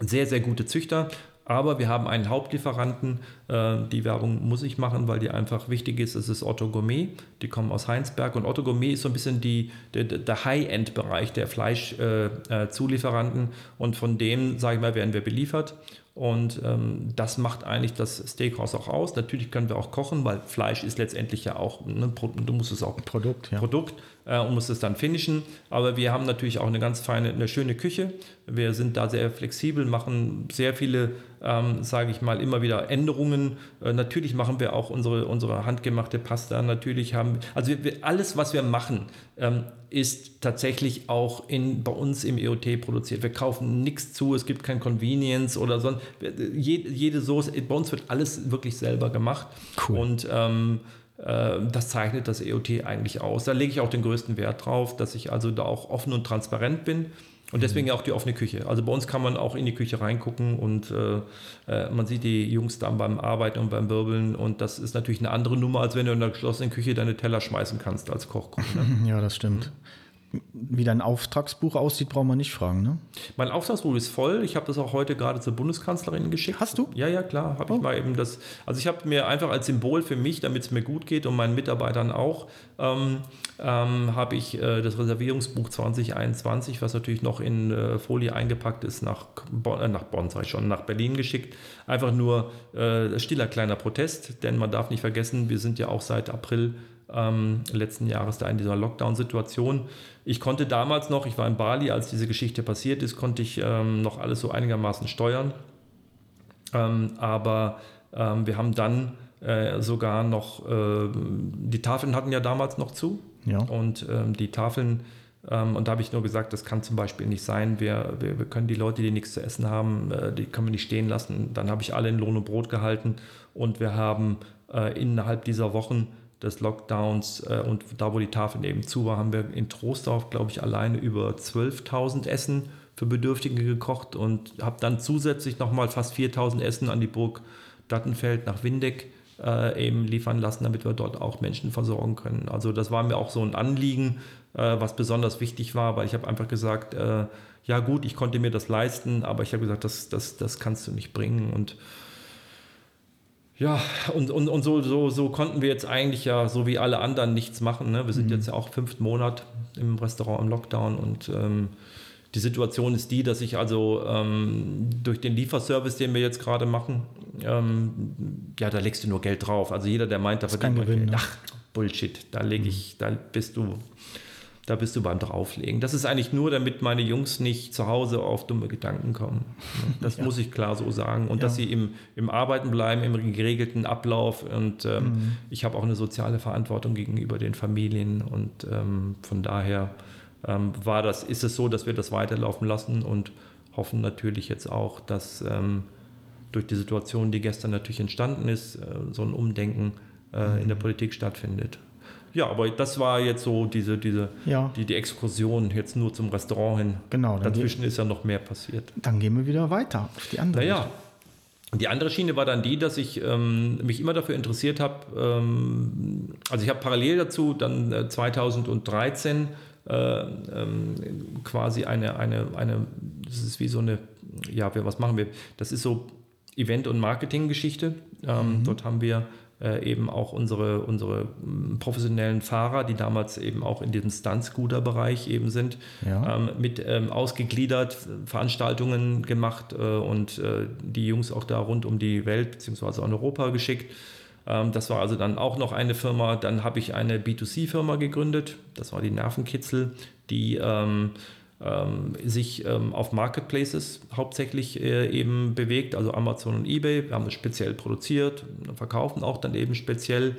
sehr, sehr gute Züchter. Aber wir haben einen Hauptlieferanten, äh, die Werbung muss ich machen, weil die einfach wichtig ist. Es ist Otto Gourmet, die kommen aus Heinsberg und Otto Gourmet ist so ein bisschen die, der, der High-End-Bereich der Fleischzulieferanten äh, äh und von dem, sage ich mal, werden wir beliefert. Und ähm, das macht eigentlich das Steakhouse auch aus. Natürlich können wir auch kochen, weil Fleisch ist letztendlich ja auch, ne, du musst es auch Produkt, ja. Produkt äh, und musst es dann finishen. Aber wir haben natürlich auch eine ganz feine, eine schöne Küche. Wir sind da sehr flexibel, machen sehr viele, ähm, sage ich mal, immer wieder Änderungen. Äh, natürlich machen wir auch unsere, unsere handgemachte Pasta. Natürlich haben, also wir, alles, was wir machen, ähm, ist tatsächlich auch in, bei uns im EOT produziert. Wir kaufen nichts zu, es gibt kein Convenience oder sonst. Jede, jede Soße, bei uns wird alles wirklich selber gemacht. Cool. Und ähm, äh, das zeichnet das EOT eigentlich aus. Da lege ich auch den größten Wert drauf, dass ich also da auch offen und transparent bin. Und deswegen mhm. auch die offene Küche. Also bei uns kann man auch in die Küche reingucken und äh, äh, man sieht die Jungs dann beim Arbeiten und beim Wirbeln. Und das ist natürlich eine andere Nummer, als wenn du in der geschlossenen Küche deine Teller schmeißen kannst als Koch. Ne? Ja, das stimmt. Mhm. Wie dein Auftragsbuch aussieht, braucht man nicht fragen, ne? Mein Auftragsbuch ist voll. Ich habe das auch heute gerade zur Bundeskanzlerin geschickt. Hast du? Ja, ja, klar. Habe oh. ich mal eben das. Also ich habe mir einfach als Symbol für mich, damit es mir gut geht und meinen Mitarbeitern auch, ähm, ähm, habe ich äh, das Reservierungsbuch 2021, was natürlich noch in äh, Folie eingepackt ist, nach Bonn, äh, nach Bonn, ich schon, nach Berlin geschickt. Einfach nur äh, stiller kleiner Protest, denn man darf nicht vergessen, wir sind ja auch seit April ähm, letzten Jahres da in dieser Lockdown-Situation. Ich konnte damals noch, ich war in Bali, als diese Geschichte passiert ist, konnte ich ähm, noch alles so einigermaßen steuern. Ähm, aber ähm, wir haben dann äh, sogar noch, äh, die Tafeln hatten ja damals noch zu. Ja. Und ähm, die Tafeln, ähm, und da habe ich nur gesagt, das kann zum Beispiel nicht sein. Wir, wir, wir können die Leute, die nichts zu essen haben, äh, die können wir nicht stehen lassen. Dann habe ich alle in Lohn und Brot gehalten und wir haben äh, innerhalb dieser Wochen des Lockdowns äh, und da, wo die Tafeln eben zu war, haben wir in Trostorf, glaube ich, alleine über 12.000 Essen für Bedürftige gekocht und habe dann zusätzlich nochmal fast 4.000 Essen an die Burg Dattenfeld nach Windeck äh, eben liefern lassen, damit wir dort auch Menschen versorgen können. Also das war mir auch so ein Anliegen, äh, was besonders wichtig war, weil ich habe einfach gesagt, äh, ja gut, ich konnte mir das leisten, aber ich habe gesagt, das, das, das kannst du nicht bringen und ja, und, und, und so, so, so konnten wir jetzt eigentlich ja, so wie alle anderen, nichts machen. Ne? Wir sind mhm. jetzt ja auch fünften Monat im Restaurant im Lockdown und ähm, die Situation ist die, dass ich also ähm, durch den Lieferservice, den wir jetzt gerade machen, ähm, ja, da legst du nur Geld drauf. Also jeder, der meint, da verdient man Geld. Ne? Ach, Bullshit, da lege ich, da bist du da bist du beim Drauflegen. Das ist eigentlich nur, damit meine Jungs nicht zu Hause auf dumme Gedanken kommen. Das ja. muss ich klar so sagen. Und ja. dass sie im, im Arbeiten bleiben, im geregelten Ablauf. Und ähm, mhm. ich habe auch eine soziale Verantwortung gegenüber den Familien. Und ähm, von daher ähm, war das, ist es so, dass wir das weiterlaufen lassen und hoffen natürlich jetzt auch, dass ähm, durch die Situation, die gestern natürlich entstanden ist, äh, so ein Umdenken äh, mhm. in der Politik stattfindet. Ja, aber das war jetzt so diese, diese ja. die, die Exkursion jetzt nur zum Restaurant hin. Genau. Dazwischen ist ja noch mehr passiert. Dann gehen wir wieder weiter auf die andere. Naja. Die andere Schiene war dann die, dass ich ähm, mich immer dafür interessiert habe. Ähm, also ich habe parallel dazu dann äh, 2013 äh, ähm, quasi eine, eine, eine, das ist wie so eine, ja, was machen wir? Das ist so Event- und Marketing-Geschichte. Ähm, mhm. Dort haben wir äh, eben auch unsere, unsere mm, professionellen Fahrer, die damals eben auch in diesem Stunt-Scooter-Bereich eben sind, ja. ähm, mit ähm, ausgegliedert Veranstaltungen gemacht äh, und äh, die Jungs auch da rund um die Welt bzw. in Europa geschickt. Ähm, das war also dann auch noch eine Firma. Dann habe ich eine B2C-Firma gegründet. Das war die Nervenkitzel, die ähm, sich ähm, auf Marketplaces hauptsächlich äh, eben bewegt, also Amazon und eBay. Wir haben das speziell produziert, verkaufen auch dann eben speziell.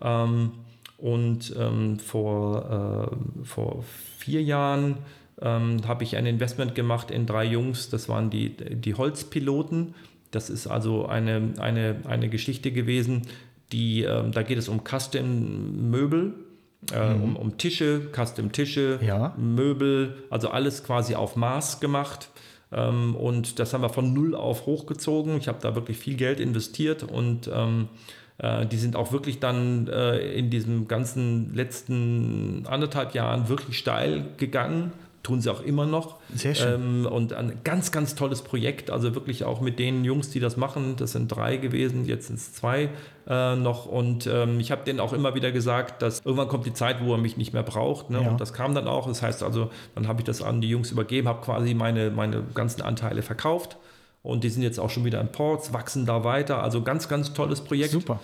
Ähm, und ähm, vor, äh, vor vier Jahren ähm, habe ich ein Investment gemacht in drei Jungs, das waren die, die Holzpiloten. Das ist also eine, eine, eine Geschichte gewesen, die, ähm, da geht es um Custom-Möbel, äh, mhm. um, um, Tische, Custom-Tische, ja. Möbel, also alles quasi auf Maß gemacht. Ähm, und das haben wir von null auf hochgezogen. Ich habe da wirklich viel Geld investiert und ähm, äh, die sind auch wirklich dann äh, in diesem ganzen letzten anderthalb Jahren wirklich steil gegangen tun sie auch immer noch. Sehr schön. Ähm, und ein ganz, ganz tolles Projekt, also wirklich auch mit den Jungs, die das machen. Das sind drei gewesen, jetzt sind es zwei äh, noch. Und ähm, ich habe denen auch immer wieder gesagt, dass irgendwann kommt die Zeit, wo er mich nicht mehr braucht. Ne? Ja. Und das kam dann auch. Das heißt also, dann habe ich das an die Jungs übergeben, habe quasi meine, meine ganzen Anteile verkauft. Und die sind jetzt auch schon wieder in Ports, wachsen da weiter. Also ganz, ganz tolles Projekt. Super.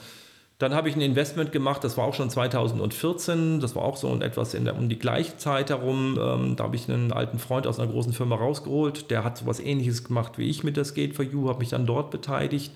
Dann habe ich ein Investment gemacht, das war auch schon 2014, das war auch so etwas in der, um die gleiche Zeit herum. Ähm, da habe ich einen alten Freund aus einer großen Firma rausgeholt, der hat so was ähnliches gemacht wie ich mit der Skate for You, habe mich dann dort beteiligt.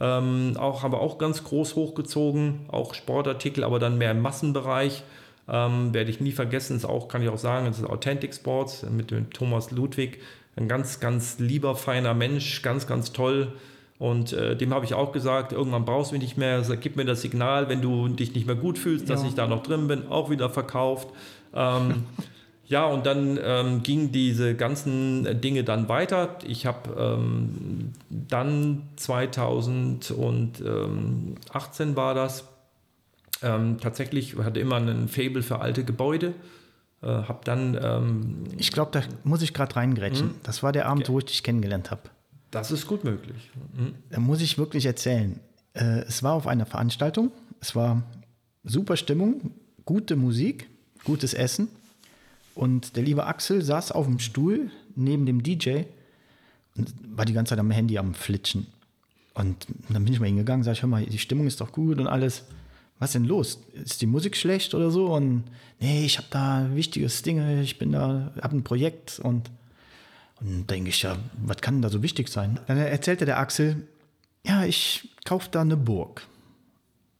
Ähm, auch, haben wir auch ganz groß hochgezogen, auch Sportartikel, aber dann mehr im Massenbereich. Ähm, werde ich nie vergessen, ist auch, kann ich auch sagen, das ist Authentic Sports mit dem Thomas Ludwig. Ein ganz, ganz lieber, feiner Mensch, ganz, ganz toll. Und äh, dem habe ich auch gesagt, irgendwann brauchst du mich nicht mehr, gib mir das Signal, wenn du dich nicht mehr gut fühlst, dass ja. ich da noch drin bin, auch wieder verkauft. Ähm, ja, und dann ähm, gingen diese ganzen Dinge dann weiter. Ich habe ähm, dann 2018 war das, ähm, tatsächlich hatte immer einen Fable für alte Gebäude. Äh, habe dann. Ähm, ich glaube, da muss ich gerade reingrätschen. Hm? Das war der Abend, okay. wo ich dich kennengelernt habe. Das ist gut möglich. Mhm. Da muss ich wirklich erzählen. Äh, es war auf einer Veranstaltung, es war super Stimmung, gute Musik, gutes Essen. Und der liebe Axel saß auf dem Stuhl neben dem DJ und war die ganze Zeit am Handy am Flitschen. Und dann bin ich mal hingegangen, sag ich, hör mal, die Stimmung ist doch gut und alles. Was denn los? Ist die Musik schlecht oder so? Und nee, ich habe da wichtiges Ding, ich bin da, habe ein Projekt und und denke ich, ja, was kann da so wichtig sein? Dann erzählte der Axel, ja, ich kaufe da eine Burg.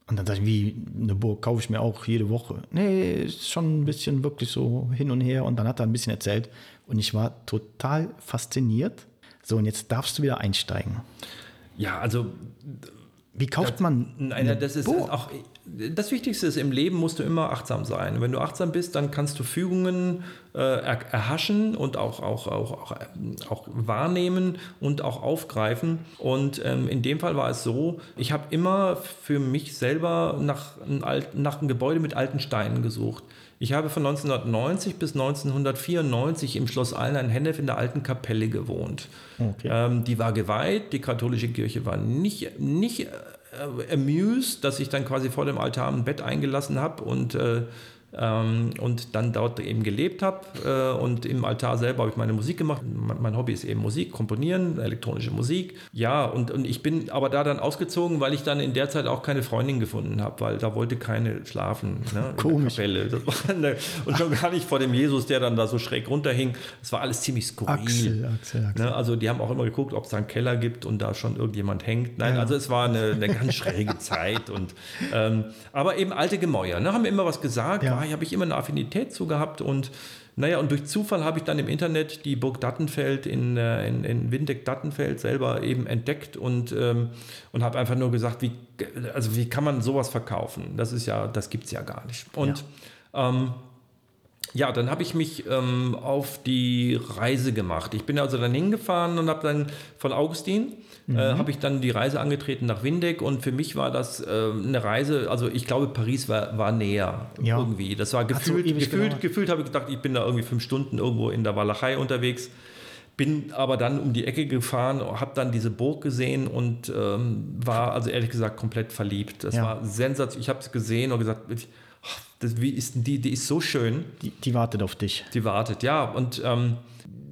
Und dann sage ich, wie, eine Burg kaufe ich mir auch jede Woche. Nee, ist schon ein bisschen wirklich so hin und her. Und dann hat er ein bisschen erzählt. Und ich war total fasziniert. So, und jetzt darfst du wieder einsteigen. Ja, also Wie kauft man Nein, das ist Burg? auch das Wichtigste ist, im Leben musst du immer achtsam sein. Wenn du achtsam bist, dann kannst du Fügungen äh, er, erhaschen und auch, auch, auch, auch, auch wahrnehmen und auch aufgreifen. Und ähm, in dem Fall war es so, ich habe immer für mich selber nach, einem alten, nach einem Gebäude mit alten Steinen gesucht. Ich habe von 1990 bis 1994 im Schloss Allen-Hennef in der alten Kapelle gewohnt. Okay. Ähm, die war geweiht, die katholische Kirche war nicht, nicht äh, amused, dass ich dann quasi vor dem Altar ein Bett eingelassen habe und, äh, ähm, und dann dort eben gelebt habe. Äh, und im Altar selber habe ich meine Musik gemacht. Mein, mein Hobby ist eben Musik, Komponieren, elektronische Musik. Ja, und, und ich bin aber da dann ausgezogen, weil ich dann in der Zeit auch keine Freundin gefunden habe, weil da wollte keine schlafen ne, Komisch. eine, und schon gar nicht vor dem Jesus, der dann da so schräg runterhing. Es war alles ziemlich skurril. Axel, Axel, Axel. Ne, also die haben auch immer geguckt, ob es da einen Keller gibt und da schon irgendjemand hängt. Nein, Ja. also es war eine, eine ganz schräge Zeit. Und, ähm, aber eben alte Gemäuer, ne, haben immer was gesagt, Ja. Ja. habe ich immer eine Affinität zu gehabt und naja, und durch Zufall habe ich dann im Internet die Burg Dattenfeld in, äh, in, in Windeck-Dattenfeld selber eben entdeckt und, ähm, und habe einfach nur gesagt, wie, also wie kann man sowas verkaufen? Das ist ja, das gibt es ja gar nicht. Und ähm, ja, dann habe ich mich ähm, auf die Reise gemacht. Ich bin also dann hingefahren und habe dann von Augustin Mhm. äh, habe ich dann die Reise angetreten nach Windeck und für mich war das äh, eine Reise, also ich glaube Paris war, war näher Ja. irgendwie. Das war so gefühlt, ewig gefühlt, gefühlt habe ich gedacht, ich bin da irgendwie fünf Stunden irgendwo in der Walachei unterwegs. Bin aber dann um die Ecke gefahren, habe dann diese Burg gesehen und ähm, war also ehrlich gesagt komplett verliebt. Das Ja. war sensationell. Ich habe es gesehen und gesagt, das, wie ist denn die, die ist so schön. Die, die wartet auf dich. Die wartet, ja. Und ähm,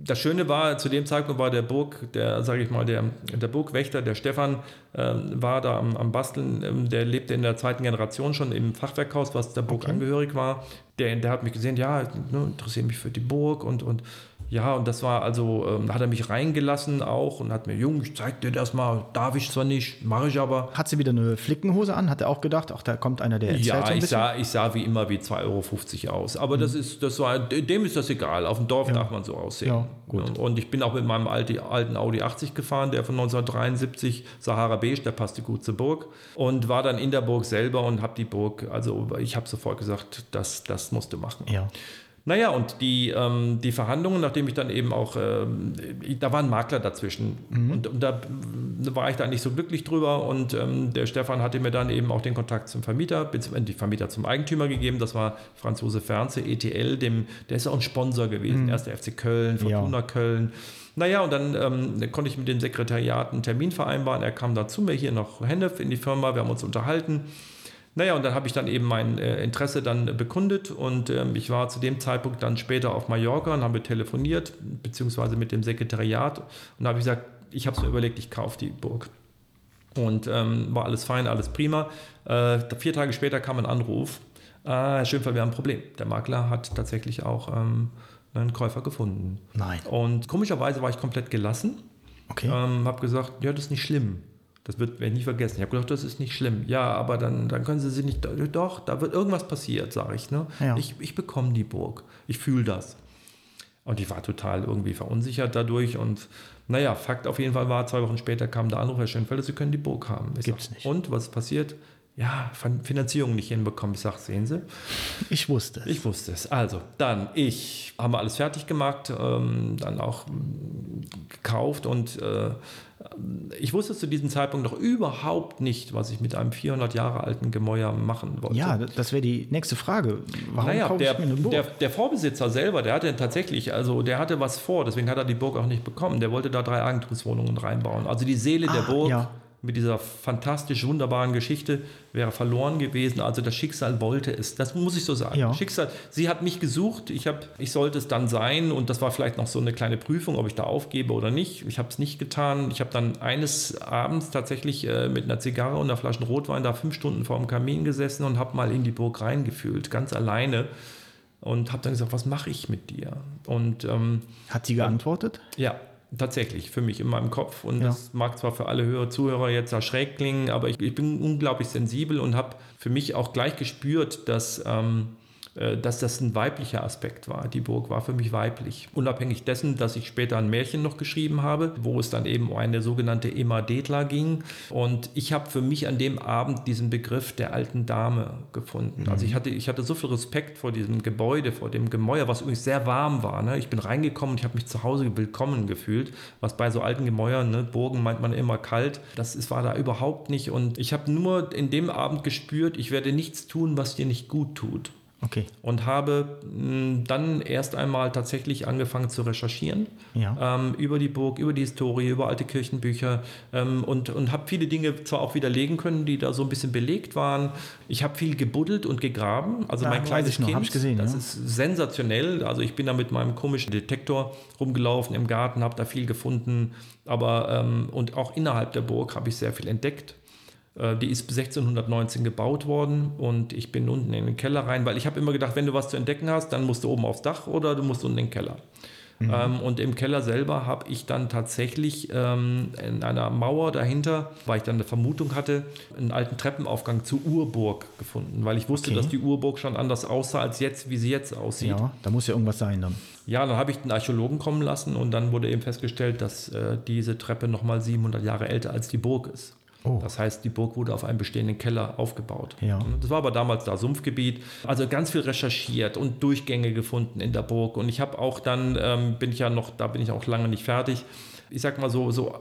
das Schöne war, zu dem Zeitpunkt war der Burg, der, sage ich mal, der, der Burgwächter, der Stefan, ähm, war da am, am Basteln. Ähm, der lebte in der zweiten Generation schon im Fachwerkhaus, was der Burg Okay. angehörig war. Der, der hat mich gesehen, ja, ne, interessiere mich für die Burg und, und ja, und das war also, ähm, da hat er mich reingelassen auch und hat mir, Jung, ich zeig dir das mal, darf ich zwar nicht, mache ich aber. Hat sie wieder eine Flickenhose an? Hat er auch gedacht, ach, da kommt einer, der erzählt so Ja, ein ich bisschen? sah, ich sah wie immer wie 2,50 Euro aus. Aber das ist, das war, dem ist das egal. Auf dem Dorf Ja. darf man so aussehen. Ja, gut. Und- ich bin auch mit meinem alten, alten Audi 80 gefahren, der von 1973, Sahara Beige, der passte gut zur Burg. Und war dann in der Burg selber und habe die Burg, also ich habe sofort gesagt, das, das musst du machen. Ja. Naja, und die, ähm, die Verhandlungen, nachdem ich dann eben auch, ähm, da war ein Makler dazwischen. Und, und da war ich dann nicht so glücklich drüber. Und ähm, der Stefan hatte mir dann eben auch den Kontakt zum Vermieter, beziehungsweise die Vermieter zum Eigentümer gegeben, das war Franz Josef Fernze, ETL, dem, der ist auch ein Sponsor gewesen, erster FC Köln, Fortuna Köln. Naja, und dann ähm, konnte ich mit dem Sekretariat einen Termin vereinbaren, er kam dann zu mir hier nach Hennef in die Firma, wir haben uns unterhalten. Naja, und dann habe ich dann eben mein äh, Interesse dann bekundet und ähm, ich war zu dem Zeitpunkt dann später auf Mallorca und haben wir telefoniert, beziehungsweise mit dem Sekretariat und habe ich gesagt, ich habe mir überlegt, ich kaufe die Burg. Und ähm, war alles fein, alles prima. Äh, vier Tage später kam ein Anruf, äh, Herr Schönfeld, wir haben ein Problem. Der Makler hat tatsächlich auch ähm, einen Käufer gefunden. Nein. Und komischerweise war ich komplett gelassen. Okay. Ähm, habe gesagt, ja, das ist nicht schlimm. Das wird werde ich nie vergessen. Ich habe gedacht, das ist nicht schlimm. Ja, aber dann, dann können Sie sich nicht. Doch, da wird irgendwas passiert, sage ich. Ne? Ja. Ich, ich bekomme die Burg. Ich fühle das. Und ich war total irgendwie verunsichert dadurch. Und naja, Fakt auf jeden Fall war, zwei Wochen später kam der Anruf, Herr Schönfelder, Sie können die Burg haben. Ich Gibt's sag, nicht. Und was passiert? Ja, Fin- Finanzierung nicht hinbekommen. Ich sage, sehen Sie, Ich wusste es. ich wusste es. Also, dann, ich haben wir alles fertig gemacht, ähm, dann auch mm, gekauft und äh, ich wusste zu diesem Zeitpunkt noch überhaupt nicht, was ich mit einem 400 Jahre alten Gemäuer machen wollte. ja, das wäre die nächste Frage. Warum Naja, kaufe der, ich mir eine Burg? der, der Vorbesitzer selber, der hatte tatsächlich, also der hatte was vor, deswegen hat er die Burg auch nicht bekommen. Der wollte da drei Eigentumswohnungen reinbauen. Also die Seele der Ah, Burg ja. Mit dieser fantastisch wunderbaren Geschichte wäre verloren gewesen. Also das Schicksal wollte es. Das muss ich so sagen. Ja. Schicksal, sie hat mich gesucht, ich, hab, ich sollte es dann sein und das war vielleicht noch so eine kleine Prüfung, ob ich da aufgebe oder nicht. Ich habe es nicht getan. Ich habe dann eines Abends tatsächlich äh, mit einer Zigarre und einer Flasche Rotwein da fünf Stunden vor dem Kamin gesessen und habe mal in die Burg reingefühlt, ganz alleine. Und habe dann gesagt, was mache ich mit dir? Und ähm, Hat sie geantwortet? ja, tatsächlich für mich in meinem Kopf. Und ja. das mag zwar für alle Hörer, Zuhörer jetzt schräg klingen, aber ich, ich bin unglaublich sensibel und habe für mich auch gleich gespürt, dass ähm, äh, dass das ein weiblicher Aspekt war. Die Burg war für mich weiblich. Unabhängig dessen, dass ich später ein Märchen noch geschrieben habe, wo es dann eben um eine sogenannte Emma Detler ging. Und ich habe für mich an dem Abend diesen Begriff der alten Dame gefunden. Mhm. Also ich hatte, ich hatte so viel Respekt vor diesem Gebäude, vor dem Gemäuer, was übrigens sehr warm war. Ne? Ich bin reingekommen und ich habe mich zu Hause willkommen gefühlt, was bei so alten Gemäuern, ne? Burgen meint man immer kalt. Das ist, war da überhaupt nicht. Und ich habe nur in dem Abend gespürt, ich werde nichts tun, was dir nicht gut tut. Okay. Und habe mh, dann erst einmal tatsächlich angefangen zu recherchieren ja. ähm, über die Burg, über die Historie, über alte Kirchenbücher ähm, und, und habe viele Dinge zwar auch widerlegen können, die da so ein bisschen belegt waren. Ich habe viel gebuddelt und gegraben. Also ja, mein kleines Kind, ich gesehen, das ja. ist sensationell. Also ich bin da mit meinem komischen Detektor rumgelaufen im Garten, habe da viel gefunden. Aber ähm, und auch innerhalb der Burg habe ich sehr viel entdeckt. Äh, die ist 1619 gebaut worden und ich bin unten in den Keller rein, weil ich habe immer gedacht, wenn du was zu entdecken hast, dann musst du oben aufs Dach oder du musst unten in den Keller. Mhm. Ähm, und im Keller selber habe ich dann tatsächlich ähm, in einer Mauer dahinter, weil ich dann eine Vermutung hatte, einen alten Treppenaufgang zur Urburg gefunden, weil ich wusste, okay. dass die Urburg schon anders aussah als jetzt, wie sie jetzt aussieht. Ja, da muss ja irgendwas sein dann. Ja, dann habe ich den Archäologen kommen lassen und dann wurde eben festgestellt, dass äh, diese Treppe nochmal 700 Jahre älter als die Burg ist. Oh. Das heißt, die Burg wurde auf einem bestehenden Keller aufgebaut. Ja. Das war aber damals da Sumpfgebiet. Also ganz viel recherchiert und Durchgänge gefunden in der Burg. Und ich habe auch dann, ähm, bin ich ja noch, da bin ich auch lange nicht fertig. Ich sag mal so, so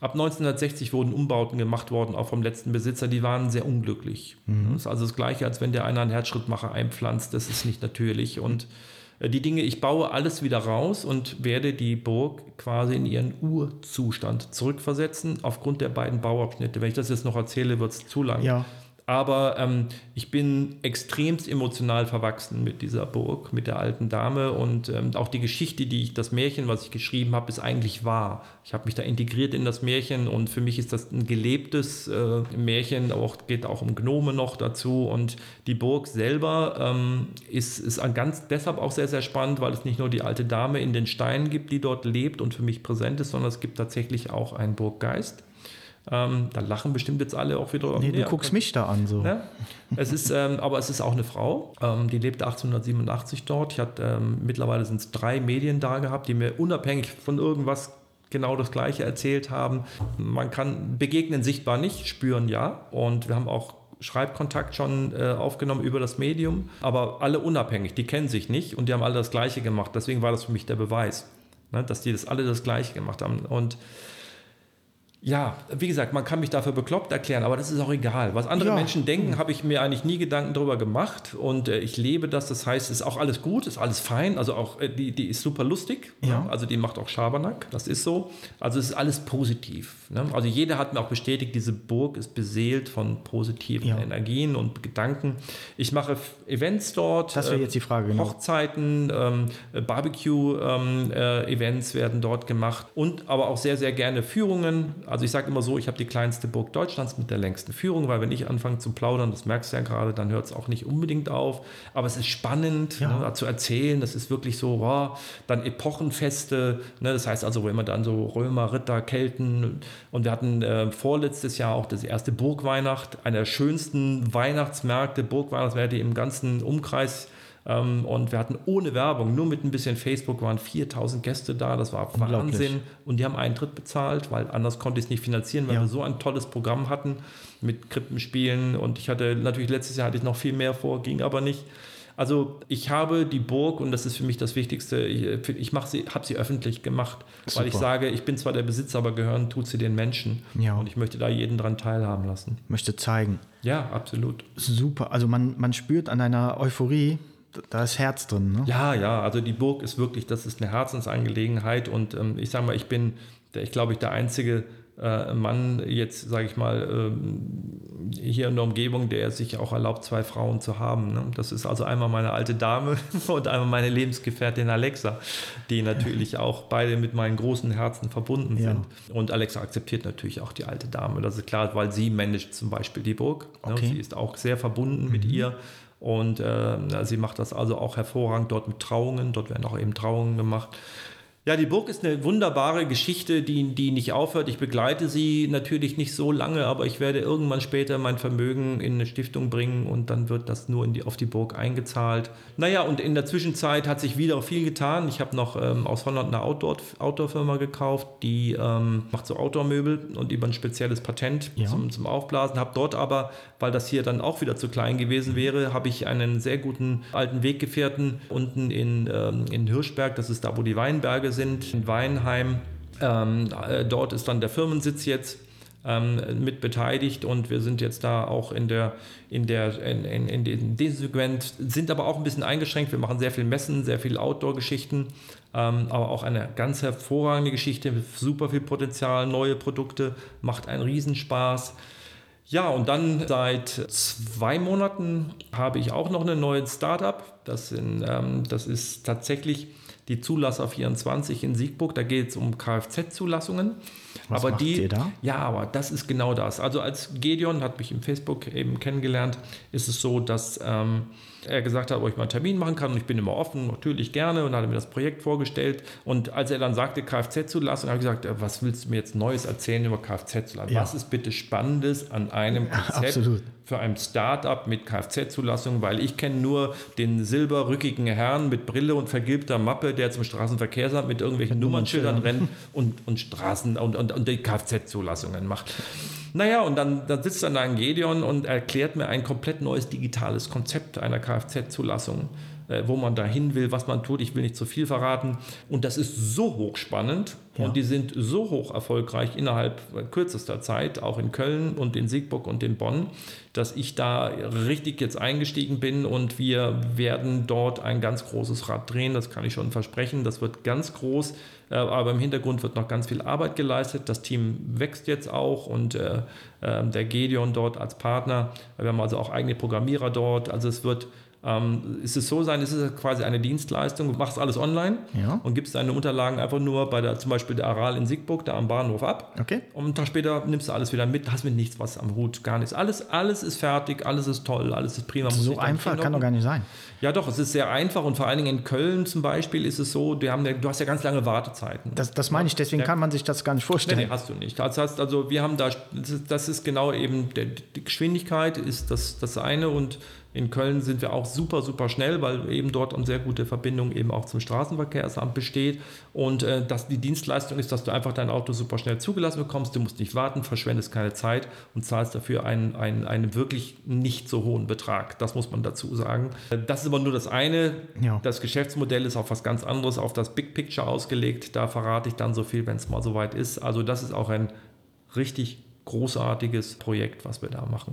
Ab 1960 wurden Umbauten gemacht worden, auch vom letzten Besitzer. Die waren sehr unglücklich. Mhm. Das ist also das Gleiche, als wenn der einer einen Herzschrittmacher einpflanzt. Das ist nicht natürlich. Und die Dinge, ich baue alles wieder raus und werde die Burg quasi in ihren Urzustand zurückversetzen, aufgrund der beiden Bauabschnitte. Wenn ich das jetzt noch erzähle, wird es zu lang. Ja. Aber ähm, ich bin extremst emotional verwachsen mit dieser Burg, mit der alten Dame. Und ähm, auch die Geschichte, die ich, das Märchen, was ich geschrieben habe, ist eigentlich wahr. Ich habe mich da integriert in das Märchen und für mich ist das ein gelebtes äh, Märchen. Auch geht auch um Gnome noch dazu. Und die Burg selber ähm, ist, ist ganz deshalb auch sehr, sehr spannend, weil es nicht nur die alte Dame in den Steinen gibt, die dort lebt und für mich präsent ist, sondern es gibt tatsächlich auch einen Burggeist ähm, da lachen bestimmt jetzt alle auch wieder. Nee, du guckst mich da an so. Ja? Es ist, ähm, aber es ist auch eine Frau, ähm, die lebte 1887 dort. Ich hatte, ähm, mittlerweile sind es drei Medien da gehabt, die mir unabhängig von irgendwas genau das Gleiche erzählt haben. Man kann begegnen sichtbar nicht, spüren ja. Und wir haben auch Schreibkontakt schon äh, aufgenommen über das Medium, aber alle unabhängig, die kennen sich nicht und die haben alle das Gleiche gemacht. Deswegen war das für mich der Beweis, ne, dass die das alle das Gleiche gemacht haben. Und ja, wie gesagt, man kann mich dafür bekloppt erklären, aber das ist auch egal. Was andere ja. Menschen denken, habe ich mir eigentlich nie Gedanken darüber gemacht und äh, ich lebe das. Das heißt, es ist auch alles gut, ist alles fein. Also auch äh, die, die ist super lustig. Ja. Also die macht auch Schabernack, das ist so. Also es ist alles positiv. Ne? Also jeder hat mir auch bestätigt, diese Burg ist beseelt von positiven ja. Energien und Gedanken. Ich mache Events dort. Das wäre jetzt die Frage. Genau. Hochzeiten, ähm, Barbecue-Events ähm, äh, werden dort gemacht und aber auch sehr, sehr gerne Führungen also ich sage immer so, ich habe die kleinste Burg Deutschlands mit der längsten Führung, weil wenn ich anfange zu plaudern, das merkst du ja gerade, dann hört es auch nicht unbedingt auf. Aber es ist spannend ja. ne, zu erzählen. Das ist wirklich so, wow, dann Epochenfeste. Ne, das heißt also, wenn man dann so Römer, Ritter, Kelten und wir hatten äh, vorletztes Jahr auch das erste Burgweihnacht, einer der schönsten Weihnachtsmärkte, Burgweihnachtsmärkte im ganzen Umkreis und wir hatten ohne Werbung, nur mit ein bisschen Facebook, waren 4000 Gäste da. Das war Wahnsinn. Und die haben Eintritt bezahlt, weil anders konnte ich es nicht finanzieren, weil ja. wir so ein tolles Programm hatten mit Krippenspielen. Und ich hatte natürlich letztes Jahr hatte ich noch viel mehr vor, ging aber nicht. Also ich habe die Burg und das ist für mich das Wichtigste. Ich, ich sie, habe sie öffentlich gemacht, Super. weil ich sage, ich bin zwar der Besitzer, aber gehören tut sie den Menschen. Ja. Und ich möchte da jeden dran teilhaben lassen. Möchte zeigen. Ja, absolut. Super. Also man, man spürt an deiner Euphorie, da ist Herz drin, ne? Ja, ja, also die Burg ist wirklich, das ist eine Herzensangelegenheit und ähm, ich sage mal, ich bin, der, ich glaube, ich der einzige äh, Mann jetzt, sage ich mal, ähm, hier in der Umgebung, der sich auch erlaubt, zwei Frauen zu haben. Ne? Das ist also einmal meine alte Dame und einmal meine Lebensgefährtin Alexa, die natürlich auch beide mit meinen großen Herzen verbunden ja. sind. Und Alexa akzeptiert natürlich auch die alte Dame, das ist klar, weil sie managt zum Beispiel die Burg. Ne? Okay. Sie ist auch sehr verbunden mhm. mit ihr und äh, sie macht das also auch hervorragend dort mit Trauungen. Dort werden auch eben Trauungen gemacht. Ja, die Burg ist eine wunderbare Geschichte, die, die nicht aufhört. Ich begleite sie natürlich nicht so lange, aber ich werde irgendwann später mein Vermögen in eine Stiftung bringen und dann wird das nur in die, auf die Burg eingezahlt. Naja, und in der Zwischenzeit hat sich wieder viel getan. Ich habe noch ähm, aus Holland eine Outdoor, Outdoor-Firma gekauft, die ähm, macht so Outdoor-Möbel und über ein spezielles Patent Ja. zum, zum Aufblasen. Habe dort aber, weil das hier dann auch wieder zu klein gewesen wäre, habe ich einen sehr guten alten Weggefährten unten in, ähm, in Hirschberg, das ist da, wo die Weinberge sind, in Weinheim. Ähm, äh, dort ist dann der Firmensitz jetzt ähm, mit beteiligt und wir sind jetzt da auch in der in der in, in, in dem Segment sind aber auch ein bisschen eingeschränkt. Wir machen sehr viel Messen, sehr viel Outdoor-Geschichten, ähm, aber auch eine ganz hervorragende Geschichte, mit super viel Potenzial, neue Produkte, macht einen Riesenspaß. Ja, und dann seit zwei Monaten habe ich auch noch ein neues Startup. Das, sind, ähm, das ist tatsächlich die Zulasser 24 in Siegburg. Da geht es um Kfz-Zulassungen. Was aber macht die, ihr da? Ja, aber das ist genau das. Also als Gedeon hat mich im Facebook eben kennengelernt, ist es so, dass ähm, er gesagt hat, ob ich mal einen Termin machen kann und ich bin immer offen, natürlich gerne und hat mir das Projekt vorgestellt und als er dann sagte Kfz-Zulassung, habe ich gesagt, äh, was willst du mir jetzt Neues erzählen über Kfz-Zulassung? Ja. Was ist bitte Spannendes an einem Konzept absolut. für ein Start-up mit Kfz-Zulassung? Weil ich kenne nur den silberrückigen Herrn mit Brille und vergilbter Mappe, der zum Straßenverkehrsamt mit irgendwelchen Nummernschildern rennt und, und Straßen und, und, und die Kfz-Zulassungen macht. Naja, und dann, dann sitzt dann da ein Gedeon und erklärt mir ein komplett neues digitales Konzept einer Kfz-Zulassung, äh, wo man da hin will, was man tut. Ich will nicht zu viel verraten. Und das ist so hochspannend Ja. und die sind so hoch erfolgreich innerhalb kürzester Zeit, auch in Köln und in Siegburg und in Bonn, dass ich da richtig jetzt eingestiegen bin und wir werden dort ein ganz großes Rad drehen. Das kann ich schon versprechen. Das wird ganz groß. Äh, Aber im Hintergrund wird noch ganz viel Arbeit geleistet. Das Team wächst jetzt auch und äh, äh, der Gedeon dort als Partner. Wir haben also auch eigene Programmierer dort. Also es wird, ähm, ist es so sein, es ist quasi eine Dienstleistung. Du machst alles online Ja. und gibst deine Unterlagen einfach nur bei der, zum Beispiel der Aral in Siegburg, da am Bahnhof ab. Okay. Und einen Tag später nimmst du alles wieder mit, hast mit nichts was am Hut, gar nichts. Alles, alles ist fertig, alles ist toll, alles ist prima. So einfach kann doch gar nicht sein. Ja, doch, es ist sehr einfach und vor allen Dingen in Köln zum Beispiel ist es so, die haben, ja- du hast ja ganz lange Wartezeiten. Das, das meine ich, deswegen Ja. kann man sich das gar nicht Nee, vorstellen. nee, hast du nicht. Das heißt also, wir haben da, das ist- genau eben, die Geschwindigkeit ist das, das eine und in Köln sind wir auch super, super schnell, weil eben dort eine sehr gute Verbindung eben auch zum Straßenverkehrsamt besteht und äh, dass die Dienstleistung ist, dass du einfach dein Auto super schnell zugelassen bekommst, du musst nicht warten, verschwendest keine Zeit und zahlst dafür einen, einen, einen wirklich nicht so hohen Betrag. Das muss man dazu sagen. Das ist aber nur das eine. Ja. Das Geschäftsmodell ist auf was ganz anderes, auf das Big Picture ausgelegt. Da verrate ich dann so viel, wenn es mal soweit ist. Also das ist auch ein richtig großartiges Projekt, was wir da machen.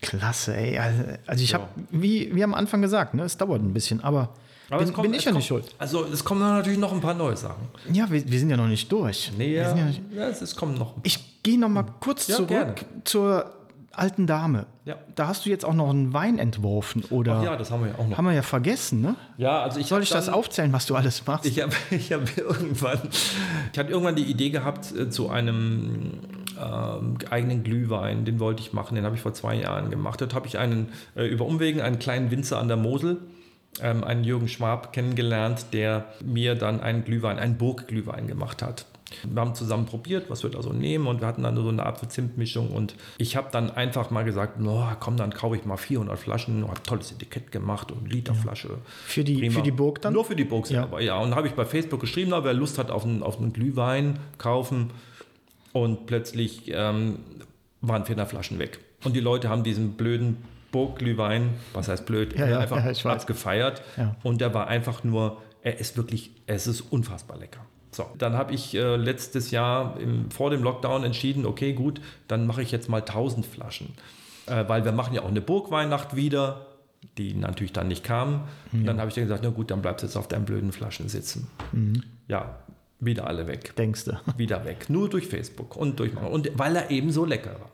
Klasse, ey. Also, also ich Ja. habe, wie, wie am Anfang gesagt, ne, es dauert ein bisschen, aber, Aber bin, kommt- bin ich ja kommt- nicht schuld. Also es kommen natürlich noch ein paar neue Sachen. Ja, wir, wir sind ja noch nicht durch. Nee, ja, ja nicht, ja, es, kommen noch. ich gehe noch mal kurz Ja, zurück gerne. zur alten Dame. Ja. Da hast du jetzt auch noch einen Wein entworfen, oder? Ach ja, das haben wir ja auch noch. Haben wir ja vergessen, ne? Ja, also ich Soll ich das dann- aufzählen, was du alles machst? Ich habe ich hab irgendwann, ich hatte irgendwann die Idee gehabt äh, zu einem ähm, eigenen Glühwein, den wollte ich machen, den habe ich vor zwei Jahren gemacht. Dort habe ich einen äh, über Umwegen einen kleinen Winzer an der Mosel, ähm, einen Jürgen Schwab kennengelernt, der mir dann einen Glühwein, einen Burgglühwein gemacht hat. Wir haben zusammen probiert, was wir da so nehmen und wir hatten dann so eine Apfel-Zimt-Mischung und ich habe dann einfach mal gesagt, no, komm, dann kaufe ich mal 400 Flaschen, habe tolles Etikett gemacht und Literflasche. Für die, Prima. für die Burg dann? Nur für die Burg Ja. selber, ja. Und habe ich bei Facebook geschrieben, na, wer Lust hat auf einen, auf einen Glühwein kaufen. Und plötzlich ähm, waren 400 Flaschen weg. Und die Leute haben diesen blöden Burgglühwein, was heißt blöd, Ja, ja, einfach ja, abgefeiert. Ja. Und der war einfach nur, er ist wirklich, es ist unfassbar lecker. So, dann habe ich äh, letztes Jahr im, vor dem Lockdown entschieden, okay, gut, dann mache ich jetzt mal 1000 Flaschen. Äh, weil wir machen ja auch eine Burgweihnacht wieder, die natürlich dann nicht kam. Und dann habe ich dann gesagt, na gut, dann bleibst du jetzt auf deinen blöden Flaschen sitzen. Ja, wieder alle weg Denkst du? wieder weg. Nur durch Facebook und durch und weil er eben so lecker war.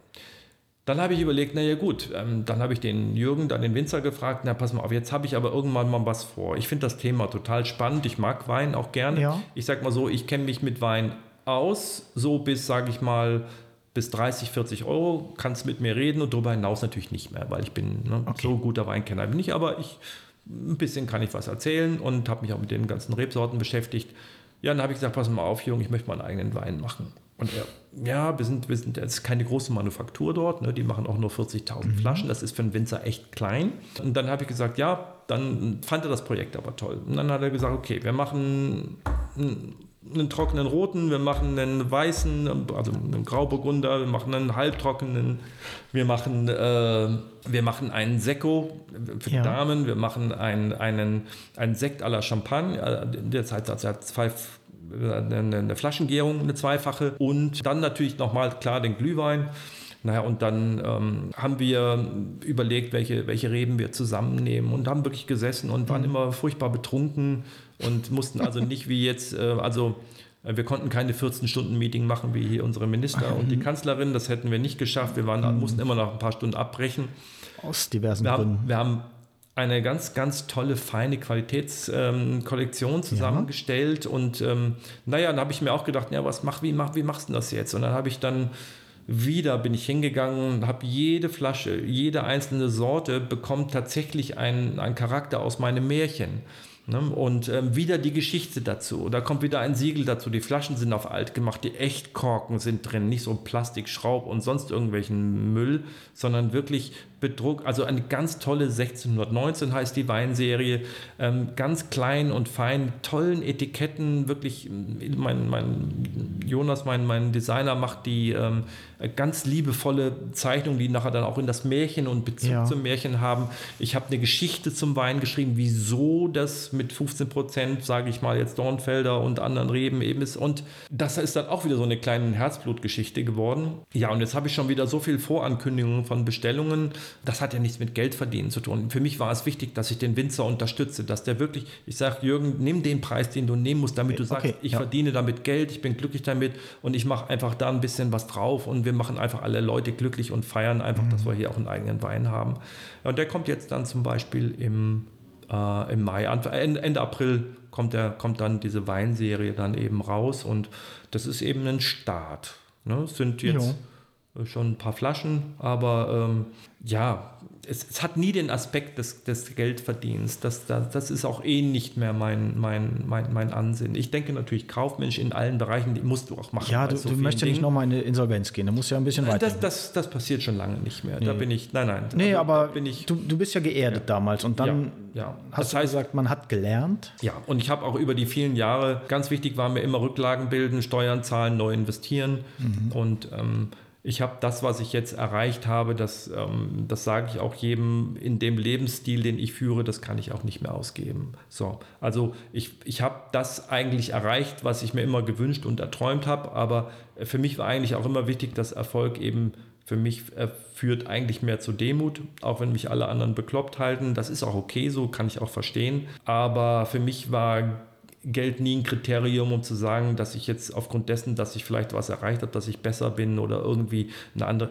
Dann habe ich überlegt, naja gut, ähm, dann habe ich den Jürgen, dann den Winzer gefragt, na pass mal auf, jetzt habe ich aber irgendwann mal was vor. Ich finde das Thema total spannend, ich mag Wein auch gerne. Ja. Ich sage mal so, ich kenne mich mit Wein aus, so bis, sage ich mal, bis 30, 40 Euro, kannst mit mir reden und darüber hinaus natürlich nicht mehr, weil ich bin ne, so guter Weinkenner bin ich, aber ich, ein bisschen kann ich was erzählen und habe mich auch mit den ganzen Rebsorten beschäftigt. Ja, dann habe ich gesagt, pass mal auf, Jung, ich möchte mal einen eigenen Wein machen. Und er, ja, wir sind, wir sind, es ist keine große Manufaktur dort, ne? die machen auch nur 40.000 mhm. Flaschen, das ist für einen Winzer echt klein. Und dann habe ich gesagt, ja, dann fand er das Projekt aber toll. Und dann hat er gesagt, okay, wir machen einen trockenen roten, wir machen einen weißen, also einen Grauburgunder, wir machen einen halbtrockenen, wir machen, äh, wir machen einen Sekko für ja. Damen, wir machen einen, einen, einen Sekt à la Champagne, äh, derzeit hat er zwei eine, eine Flaschengärung, eine zweifache und dann natürlich nochmal klar den Glühwein. Naja, und dann ähm, haben wir überlegt, welche, welche Reben wir zusammennehmen und haben wirklich gesessen und waren mhm. immer furchtbar betrunken und mussten also nicht wie jetzt, äh, also äh, wir konnten keine 14-Stunden-Meeting machen wie hier unsere Minister und die Kanzlerin. Das hätten wir nicht geschafft. Wir waren, mhm. mussten immer noch ein paar Stunden abbrechen. Aus diversen wir Gründen. Haben, wir haben eine ganz, ganz tolle, feine Qualitätskollektion ähm, zusammengestellt. Ja. Und ähm, naja, dann habe ich mir auch gedacht, ja, was mach, wie, mach, wie machst du das jetzt? Und dann habe ich dann wieder bin ich hingegangen habe jede Flasche, jede einzelne Sorte bekommt tatsächlich einen, einen Charakter aus meinem Märchen. Ne? Und ähm, wieder die Geschichte dazu. Da kommt wieder ein Siegel dazu. Die Flaschen sind auf alt gemacht, die Echtkorken sind drin, nicht so Plastik, Schraub und sonst irgendwelchen Müll, sondern wirklich bedruckt. Also eine ganz tolle 1619 heißt die Weinserie. Ähm, ganz klein und fein, tollen Etiketten. Wirklich, mein, mein Jonas, mein, mein Designer, macht die ähm, ganz liebevolle Zeichnungen, die nachher dann auch in das Märchen und Bezug ja. zum Märchen haben. Ich habe eine Geschichte zum Wein geschrieben, wieso das mit 15 Prozent, sage ich mal, jetzt Dornfelder und anderen Reben eben ist. Und das ist dann auch wieder so eine kleine Herzblutgeschichte geworden. Ja, und jetzt habe ich schon wieder so viel Vorankündigungen von Bestellungen. Das hat ja nichts mit Geldverdienen zu tun. Für mich war es wichtig, dass ich den Winzer unterstütze, dass der wirklich, ich sage, Jürgen, nimm den Preis, den du nehmen musst, damit du sagst, okay, ich ja. verdiene damit Geld, ich bin glücklich damit und ich mache einfach da ein bisschen was drauf und wir machen einfach alle Leute glücklich und feiern einfach, mhm. dass wir hier auch einen eigenen Wein haben. Und der kommt jetzt dann zum Beispiel im äh, im Mai, Ende, Ende April kommt, der, kommt dann diese Weinserie dann eben raus und das ist eben ein Start. Ne? Es sind jetzt jo. Schon ein paar Flaschen, aber ähm, ja, es, es, hat nie den Aspekt des, des Geldverdienens. Das, das, das, ist auch eh nicht mehr mein, mein, mein, mein Ansinn. Ich denke natürlich, Kaufmensch in allen Bereichen, die musst du auch machen. Ja, du, so du möchtest ja nicht nochmal in eine Insolvenz gehen. Da musst du ja ein bisschen weiter. Das, das, das passiert schon lange nicht mehr. Nee. Da bin ich, nein, nein. Nee, also, aber bin ich, du, du bist ja geerdet ja. damals und dann ja, ja. hast das du heißt, gesagt, man hat gelernt. Ja, und ich habe auch über die vielen Jahre, ganz wichtig war mir immer Rücklagen bilden, Steuern zahlen, neu investieren mhm. und ähm, ich habe das, was ich jetzt erreicht habe, das, ähm, das sage ich auch jedem, in dem Lebensstil, den ich führe, das kann ich auch nicht mehr ausgeben. So, also ich, ich habe das eigentlich erreicht, was ich mir immer gewünscht und erträumt habe, aber für mich war eigentlich auch immer wichtig, dass Erfolg eben für mich äh, führt eigentlich mehr zu Demut, auch wenn mich alle anderen bekloppt halten. Das ist auch okay so, kann ich auch verstehen. Aber für mich war Geld nie ein Kriterium, um zu sagen, dass ich jetzt aufgrund dessen, dass ich vielleicht was erreicht habe, dass ich besser bin oder irgendwie eine andere,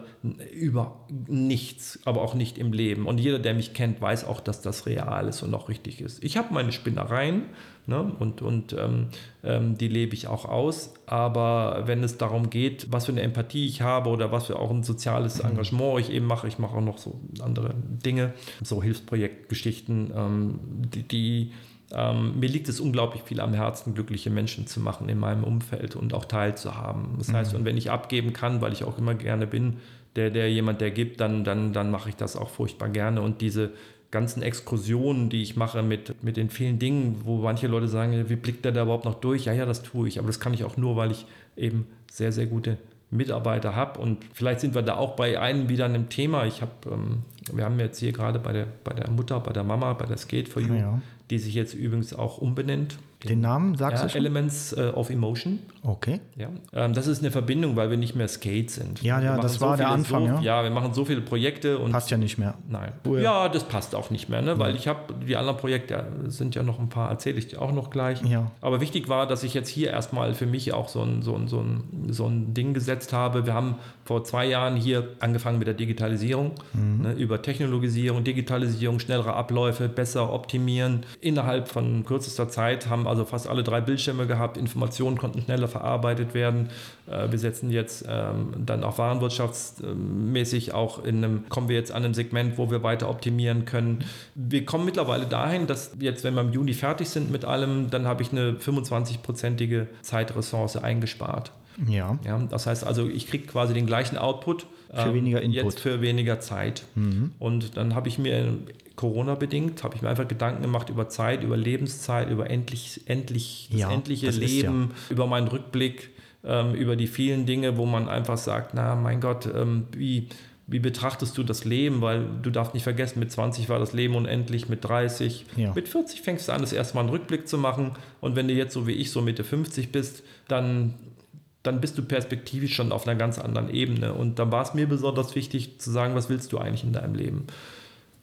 über nichts, aber auch nicht im Leben. Und jeder, der mich kennt, weiß auch, dass das real ist und auch richtig ist. Ich habe meine Spinnereien ne, und, und ähm, ähm, die lebe ich auch aus, aber wenn es darum geht, was für eine Empathie ich habe oder was für auch ein soziales mhm. Engagement ich eben mache, ich mache auch noch so andere Dinge, so Hilfsprojektgeschichten, ähm, die, die ähm, mir liegt es unglaublich viel am Herzen, glückliche Menschen zu machen in meinem Umfeld und auch teilzuhaben. Das heißt, mhm. und wenn ich abgeben kann, weil ich auch immer gerne bin, der, der jemand, der gibt, dann, dann, dann mache ich das auch furchtbar gerne. Und diese ganzen Exkursionen, die ich mache mit, mit den vielen Dingen, wo manche Leute sagen, wie blickt der da überhaupt noch durch? Ja, ja, das tue ich. Aber das kann ich auch nur, weil ich eben sehr, sehr gute Mitarbeiter habe. Und vielleicht sind wir da auch bei einem wieder einem Thema. Ich habe, ähm, wir haben jetzt hier gerade bei der, bei der Mutter, bei der Mama, bei der Skate for You, ja. Die sich jetzt übrigens auch umbenennt den Namen sagst ja, du schon? Elements äh, of Emotion. Okay. Ja, ähm, das ist eine Verbindung, weil wir nicht mehr Skate sind. Ja, ja, das war so der Anfang. So, ja. ja, wir machen so viele Projekte und passt ja nicht mehr. Nein. Cool. Ja, das passt auch nicht mehr, ne? weil ich habe die anderen Projekte sind ja noch ein paar, erzähle ich dir auch noch gleich. Ja. Aber wichtig war, dass ich jetzt hier erstmal für mich auch so ein, so ein, so ein, so ein Ding gesetzt habe. Wir haben vor zwei Jahren hier angefangen mit der Digitalisierung, mhm. ne, über Technologisierung, Digitalisierung, schnellere Abläufe, besser optimieren. Innerhalb von kürzester Zeit haben haben also fast alle drei Bildschirme gehabt, Informationen konnten schneller verarbeitet werden. Äh, wir setzen jetzt ähm, dann auch warenwirtschaftsmäßig auch in einem, kommen wir jetzt an einem Segment, wo wir weiter optimieren können. Wir kommen mittlerweile dahin, dass jetzt, wenn wir im Juni fertig sind mit allem, dann habe ich eine 25-prozentige Zeitressource eingespart. Ja. Ja, das heißt also, ich kriege quasi den gleichen Output. Für weniger Input. Jetzt für weniger Zeit. Und dann habe ich mir Corona-bedingt, habe ich mir einfach Gedanken gemacht über Zeit, über Lebenszeit, über endlich, endlich, das Ja, endliche das Leben, über meinen Rückblick, ähm, über die vielen Dinge, wo man einfach sagt, na mein Gott, ähm, wie, wie betrachtest du das Leben? Weil du darfst nicht vergessen, mit 20 war das Leben unendlich, mit 30, Ja. mit 40 fängst du an, das erste Mal einen Rückblick zu machen. Und wenn du jetzt so wie ich so Mitte 50 bist, dann dann bist du perspektivisch schon auf einer ganz anderen Ebene. Und dann war es mir besonders wichtig zu sagen, was willst du eigentlich in deinem Leben?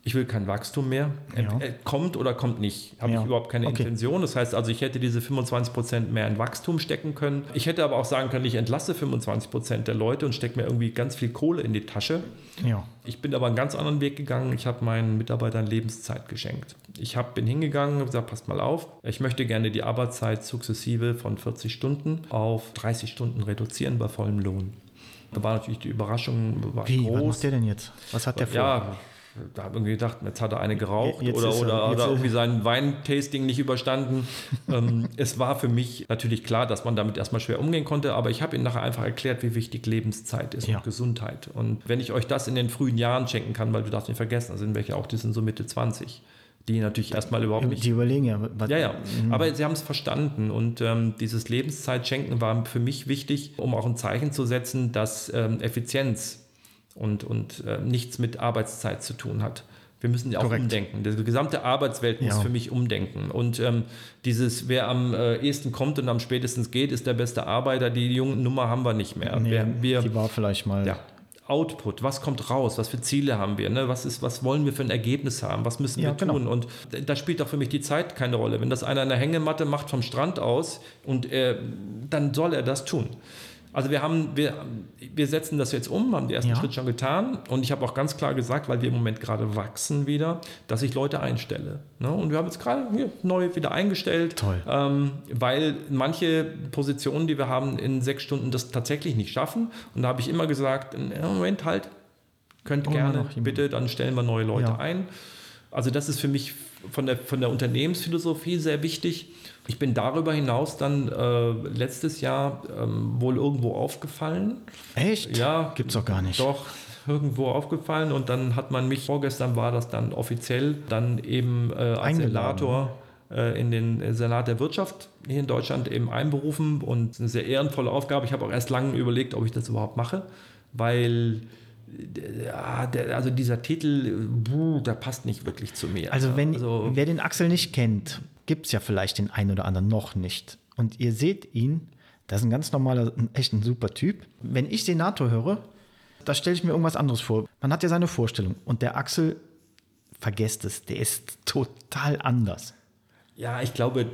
Ich will kein Wachstum mehr. Ja. Äh, Kommt oder kommt nicht. Habe Ja. ich überhaupt keine Okay. Intention. Das heißt also, ich hätte diese 25% mehr in Wachstum stecken können. Ich hätte aber auch sagen können, ich entlasse 25% der Leute und stecke mir irgendwie ganz viel Kohle in die Tasche. Ja. Ich bin aber einen ganz anderen Weg gegangen. Ich habe meinen Mitarbeitern Lebenszeit geschenkt. Ich hab, bin hingegangen und gesagt, passt mal auf, ich möchte gerne die Arbeitszeit sukzessive von 40 Stunden auf 30 Stunden reduzieren bei vollem Lohn. Da war natürlich die Überraschung war Wie, was groß. macht der denn jetzt? Was hat der vor? Ja, da habe ich irgendwie gedacht, jetzt hat er eine geraucht Jetzt oder, er- oder, irgendwie sein Weintasting nicht überstanden. ähm, es war für mich natürlich klar, dass man damit erstmal schwer umgehen konnte, aber ich habe ihm nachher einfach erklärt, wie wichtig Lebenszeit ist Ja. und Gesundheit. Und wenn ich euch das in den frühen Jahren schenken kann, weil du darfst nicht vergessen, da sind welche auch, die sind so Mitte 20, die natürlich erstmal überhaupt nicht Die überlegen ja, ja, ja. Aber sie haben es verstanden und ähm, dieses Lebenszeitschenken war für mich wichtig, um auch ein Zeichen zu setzen, dass ähm, Effizienz und, und äh, nichts mit Arbeitszeit zu tun hat. Wir müssen ja auch Korrekt. umdenken. Die gesamte Arbeitswelt muss Ja. für mich umdenken. Und ähm, dieses, wer am äh, ehesten kommt und am spätestens geht, ist der beste Arbeiter. Die junge Nummer haben wir nicht mehr. nee, wir, wir, die war vielleicht mal. ja, Output, was kommt raus, was für Ziele haben wir, ne? was, ist, was wollen wir für ein Ergebnis haben, was müssen Ja, wir genau. tun und da spielt auch für mich die Zeit keine Rolle. Wenn das einer eine Hängematte macht vom Strand aus und er, dann soll er das tun. Also wir haben, wir, wir setzen das jetzt um, haben den ersten Ja. Schritt schon getan und ich habe auch ganz klar gesagt, weil wir im Moment gerade wachsen wieder, dass ich Leute einstelle. Ne? Und wir haben jetzt gerade neu wieder eingestellt, Toll. ähm, weil manche Positionen, die wir haben, in sechs Stunden das tatsächlich nicht schaffen. Und da habe ich immer gesagt, "Ja, Moment halt, könnt wir gerne, noch jemanden." bitte, dann stellen wir neue Leute Ja. ein. Also das ist für mich von der, von der Unternehmensphilosophie sehr wichtig. Ich bin darüber hinaus dann äh, letztes Jahr ähm, wohl irgendwo aufgefallen. Echt? Ja, Gibt's doch gar nicht. Doch, irgendwo aufgefallen und dann hat man mich, vorgestern war das dann offiziell, dann eben äh, als Senator äh, in den Senat der Wirtschaft hier in Deutschland eben einberufen und eine sehr ehrenvolle Aufgabe. Ich habe auch erst lange überlegt, ob ich das überhaupt mache, weil äh, ja, der, also dieser Titel, äh, buh, der passt nicht wirklich zu mir. Also, wenn, also, wer den Axel nicht kennt, gibt es ja vielleicht den einen oder anderen noch nicht. Und ihr seht ihn, das ist ein ganz normaler, ein, echt ein super Typ. Wenn ich Senator höre, da stelle ich mir irgendwas anderes vor. Man hat ja seine Vorstellung. Und der Axel, vergesst es, der ist total anders. Ja, ich glaube,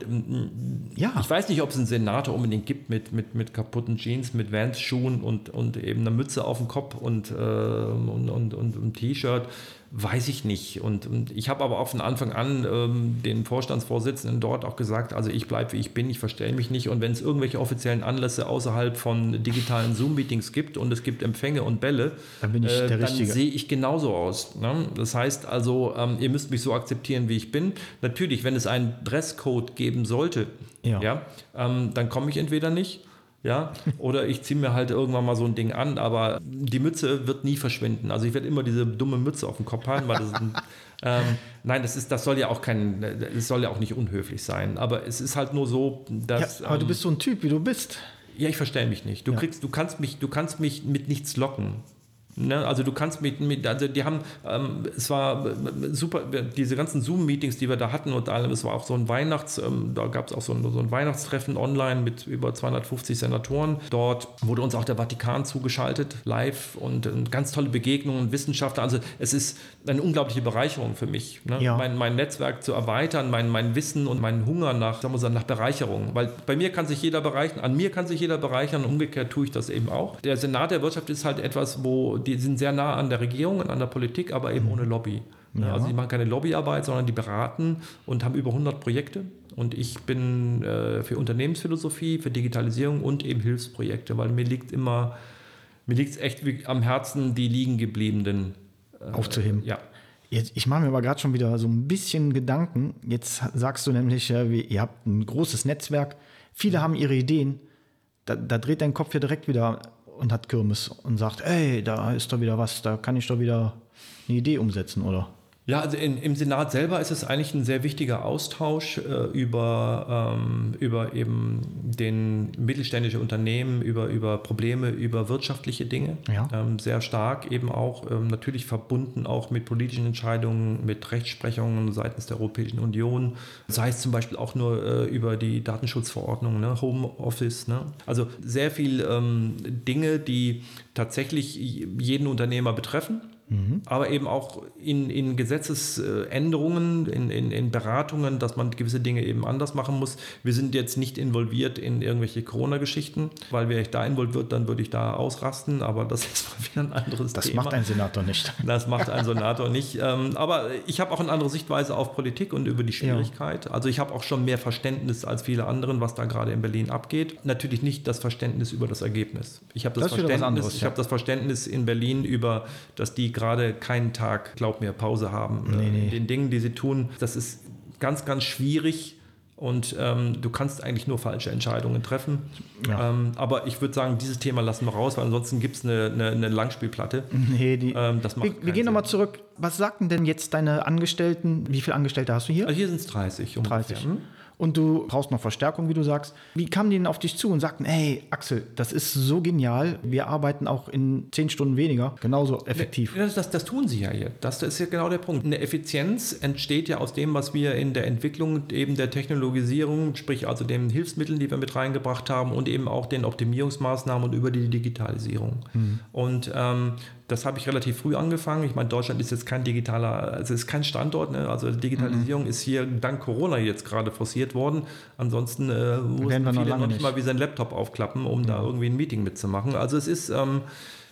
Ja. ich weiß nicht, ob es einen Senator unbedingt gibt mit, mit, mit kaputten Jeans, mit Vans-Schuhen und, und eben einer Mütze auf dem Kopf und, äh, und, und, und einem T-Shirt. Weiß ich nicht. Und, und ich habe aber auch von Anfang an ähm, den Vorstandsvorsitzenden dort auch gesagt, also ich bleibe wie ich bin, ich verstelle mich nicht. Und wenn es irgendwelche offiziellen Anlässe außerhalb von digitalen Zoom-Meetings gibt und es gibt Empfänge und Bälle, Dann bin ich der dann Richtige. sehe ich genauso aus. Ne? Das heißt also, ähm, ihr müsst mich so akzeptieren, wie ich bin. Natürlich, wenn es einen Dresscode geben sollte, Ja. ja. ähm, dann komme ich entweder nicht. Ja, oder ich ziehe mir halt irgendwann mal so ein Ding an, aber die Mütze wird nie verschwinden. Also ich werde immer diese dumme Mütze auf dem Kopf haben, weil das ist ein, ähm, nein, das ist, das soll ja auch kein, das soll ja auch nicht unhöflich sein. Aber es ist halt nur so, dass. ja, aber du ähm, bist so ein Typ, wie du bist. ja, ich verstehe mich nicht. Du Ja. kriegst, du kannst mich, du kannst mich mit nichts locken. Ne? Also du kannst mit, mit also die haben, ähm, es war äh, super, diese ganzen Zoom-Meetings, die wir da hatten und allem, es war auch so ein Weihnachts, ähm, da gab es auch so ein, so ein Weihnachtstreffen online mit über 250 Senatoren. Dort wurde uns auch der Vatikan zugeschaltet, live und, und ganz tolle Begegnungen, Wissenschaftler. Also es ist eine unglaubliche Bereicherung für mich, ne? Ja. mein, mein Netzwerk zu erweitern, mein, mein Wissen und meinen Hunger nach, sagen wir so, nach Bereicherung. Weil bei mir kann sich jeder bereichern, an mir kann sich jeder bereichern, umgekehrt tue ich das eben auch. Der Senat der Wirtschaft ist halt etwas, wo die sind sehr nah an der Regierung und an der Politik, aber eben ohne Lobby. Ne? Ja. Also die machen keine Lobbyarbeit, sondern die beraten und haben über 100 Projekte und ich bin äh, für Unternehmensphilosophie, für Digitalisierung und eben Hilfsprojekte, weil mir liegt immer, mir liegt es echt am Herzen, die liegengebliebenen äh, aufzuheben. Ja. Jetzt, ich mache mir aber gerade schon wieder so ein bisschen Gedanken. Jetzt sagst du nämlich, äh, ihr habt ein großes Netzwerk, viele haben ihre Ideen. Da, da dreht dein Kopf ja direkt wieder und hat Kirmes und sagt, ey, da ist doch wieder was, da kann ich doch wieder eine Idee umsetzen, oder? Ja, also in, im Senat selber ist es eigentlich ein sehr wichtiger Austausch äh, über, ähm, über eben den mittelständischen Unternehmen, über, über Probleme, über wirtschaftliche Dinge. Ja. Ähm, sehr stark eben auch ähm, natürlich verbunden auch mit politischen Entscheidungen, mit Rechtsprechungen seitens der Europäischen Union. Sei es zum Beispiel auch nur äh, über die Datenschutzverordnung, ne? Homeoffice. Ne? Also sehr viel ähm, Dinge, die tatsächlich jeden Unternehmer betreffen Mhm. Aber eben auch in, in Gesetzesänderungen, in, in, in, Beratungen, dass man gewisse Dinge eben anders machen muss. Wir sind jetzt nicht involviert in irgendwelche Corona-Geschichten, weil wäre ich da involviert, dann würde ich da ausrasten, aber das ist mal wieder ein anderes das Thema. Das macht ein Senator nicht. Das macht ein Senator nicht. Aber ich habe auch eine andere Sichtweise auf Politik und über die Schwierigkeit. Ja. Also ich habe auch schon mehr Verständnis als viele anderen, was da gerade in Berlin abgeht. Natürlich nicht das Verständnis über das Ergebnis. Ich habe das, das, Verständnis, anderes, ja. ich hab das Verständnis in Berlin über, dass die gerade keinen Tag, glaub mir, Pause haben. Nee, äh, nee. Den Dingen, die sie tun, das ist ganz, ganz schwierig. Und ähm, du kannst eigentlich nur falsche Entscheidungen treffen. Ja. Ähm, aber ich würde sagen, dieses Thema lassen wir raus, weil ansonsten gibt es eine, eine, eine, Langspielplatte. Nee, die, ähm, das macht wir, wir gehen nochmal zurück. Was sagten denn jetzt deine Angestellten? Wie viele Angestellte hast du hier? Also hier sind es 30. Ungefähr. 30. Und du brauchst noch Verstärkung, wie du sagst. Wie kamen die denn auf dich zu und sagten, hey Axel, das ist so genial, wir arbeiten auch in zehn Stunden weniger, genauso effektiv. Das, das, das tun sie ja hier. Das, das ist ja genau der Punkt. Eine Effizienz entsteht ja aus dem, was wir in der Entwicklung eben der Technologisierung, sprich also den Hilfsmitteln, die wir mit reingebracht haben und eben auch den Optimierungsmaßnahmen und über die Digitalisierung. Mhm. Und ähm, das habe ich relativ früh angefangen. Ich meine, Deutschland ist jetzt kein digitaler, also ist kein Standort. Ne? Also Digitalisierung mhm. ist hier dank Corona jetzt gerade forciert worden. Ansonsten äh, mussten viele noch, noch nicht mal wie sein Laptop aufklappen, um ja. da irgendwie ein Meeting mitzumachen. Also es ist ähm,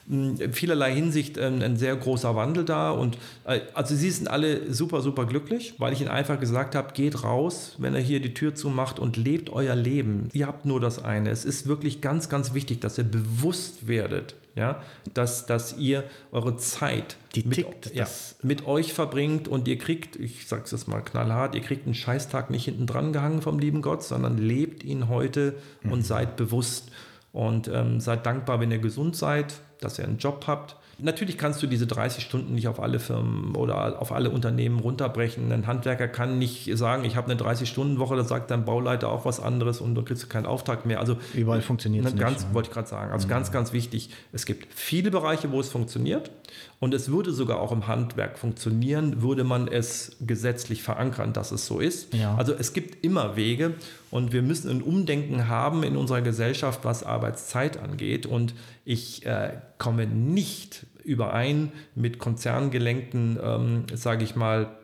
in vielerlei Hinsicht ein, ein, sehr großer Wandel da. Und äh, also sie sind alle super, super glücklich, weil ich ihnen einfach gesagt habe, geht raus, wenn er hier die Tür zumacht und lebt euer Leben. Ihr habt nur das eine. Es ist wirklich ganz, ganz wichtig, dass ihr bewusst werdet, ja, dass, dass ihr eure Zeit mit, ja, mit euch verbringt und ihr kriegt, ich sage es jetzt mal knallhart, ihr kriegt einen Scheißtag nicht hinten dran gehangen vom lieben Gott, sondern lebt ihn heute mhm. und seid bewusst und ähm, seid dankbar, wenn ihr gesund seid, dass ihr einen Job habt. Natürlich kannst du diese 30 Stunden nicht auf alle Firmen oder auf alle Unternehmen runterbrechen. Ein Handwerker kann nicht sagen, ich habe eine 30-Stunden-Woche, da sagt dein Bauleiter auch was anderes und du kriegst keinen Auftrag mehr. Also überall funktioniert es nicht. Ganz, wollte ich gerade sagen. Also mhm. ganz, ganz wichtig. Es gibt viele Bereiche, wo es funktioniert und es würde sogar auch im Handwerk funktionieren, würde man es gesetzlich verankern, dass es so ist. Ja. Also es gibt immer Wege und wir müssen ein Umdenken haben in unserer Gesellschaft, was Arbeitszeit angeht. Und ich äh, komme nicht überein mit konzerngelenkten, ähm, sage ich mal,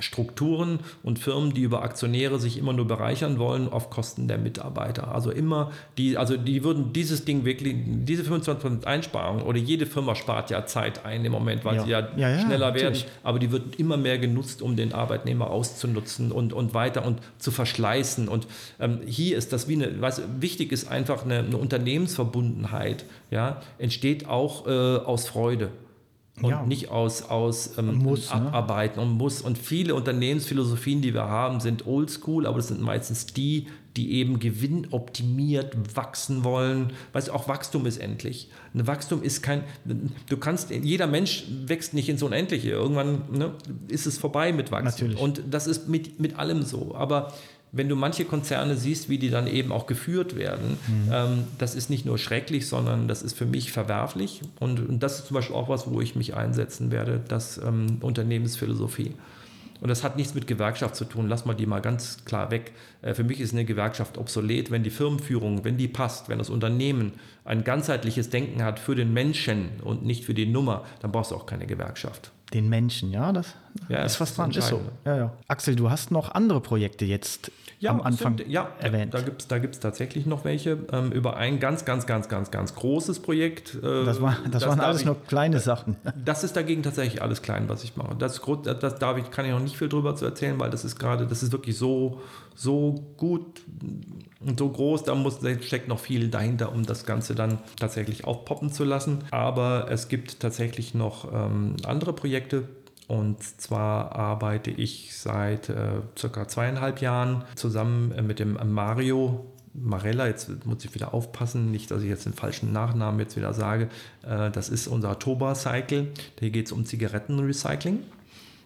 Strukturen und Firmen, die über Aktionäre sich immer nur bereichern wollen auf Kosten der Mitarbeiter. Also immer die, also die würden dieses Ding wirklich, diese 25% Einsparung oder jede Firma spart ja Zeit ein im Moment, weil ja. sie ja, ja, ja schneller natürlich. werden, aber die wird immer mehr genutzt, um den Arbeitnehmer auszunutzen und, und weiter und zu verschleißen. Und ähm, hier ist das wie eine, was wichtig ist einfach eine, eine Unternehmensverbundenheit, ja, entsteht auch äh, aus Freude und ja. nicht aus, aus ähm, muss, ne? Abarbeiten ne? und muss. Und viele Unternehmensphilosophien, die wir haben, sind oldschool, aber das sind meistens die, die eben gewinnoptimiert wachsen wollen. Weißt du, auch Wachstum ist endlich. Ein Wachstum ist kein, du kannst, jeder Mensch wächst nicht ins Unendliche. Irgendwann ne, ist es vorbei mit Wachstum. Natürlich. Und das ist mit, mit allem so. Aber wenn du manche Konzerne siehst, wie die dann eben auch geführt werden, mhm. ähm, das ist nicht nur schrecklich, sondern das ist für mich verwerflich. Und, und, das ist zum Beispiel auch was, wo ich mich einsetzen werde, das ähm, Unternehmensphilosophie. Und das hat nichts mit Gewerkschaft zu tun. Lass mal die mal ganz klar weg. Äh, für mich ist eine Gewerkschaft obsolet, wenn die Firmenführung, wenn die passt, wenn das Unternehmen ein ganzheitliches Denken hat für den Menschen und nicht für die Nummer, dann brauchst du auch keine Gewerkschaft den Menschen, ja, das ja, ist was dran, ist so. Ja, ja. Axel, du hast noch andere Projekte jetzt ja, am Anfang sind, ja, erwähnt. Da gibt es da gibt's tatsächlich noch welche ähm, über ein ganz, ganz, ganz, ganz, ganz großes Projekt. Äh, das, war, das, das waren alles ich, nur kleine Sachen. Das ist dagegen tatsächlich alles klein, was ich mache. Das, das darf ich, kann ich noch nicht viel drüber zu erzählen, weil das ist gerade, das ist wirklich so, so gut und so groß, da muss, steckt noch viel dahinter, um das Ganze dann tatsächlich aufpoppen zu lassen. Aber es gibt tatsächlich noch ähm, andere Projekte, und zwar arbeite ich seit äh, circa zweieinhalb Jahren zusammen äh, mit dem Mario Marella, jetzt muss ich wieder aufpassen, nicht, dass ich jetzt den falschen Nachnamen jetzt wieder sage. Äh, das ist unser Toba-Cycle. Hier geht es um Zigarettenrecycling.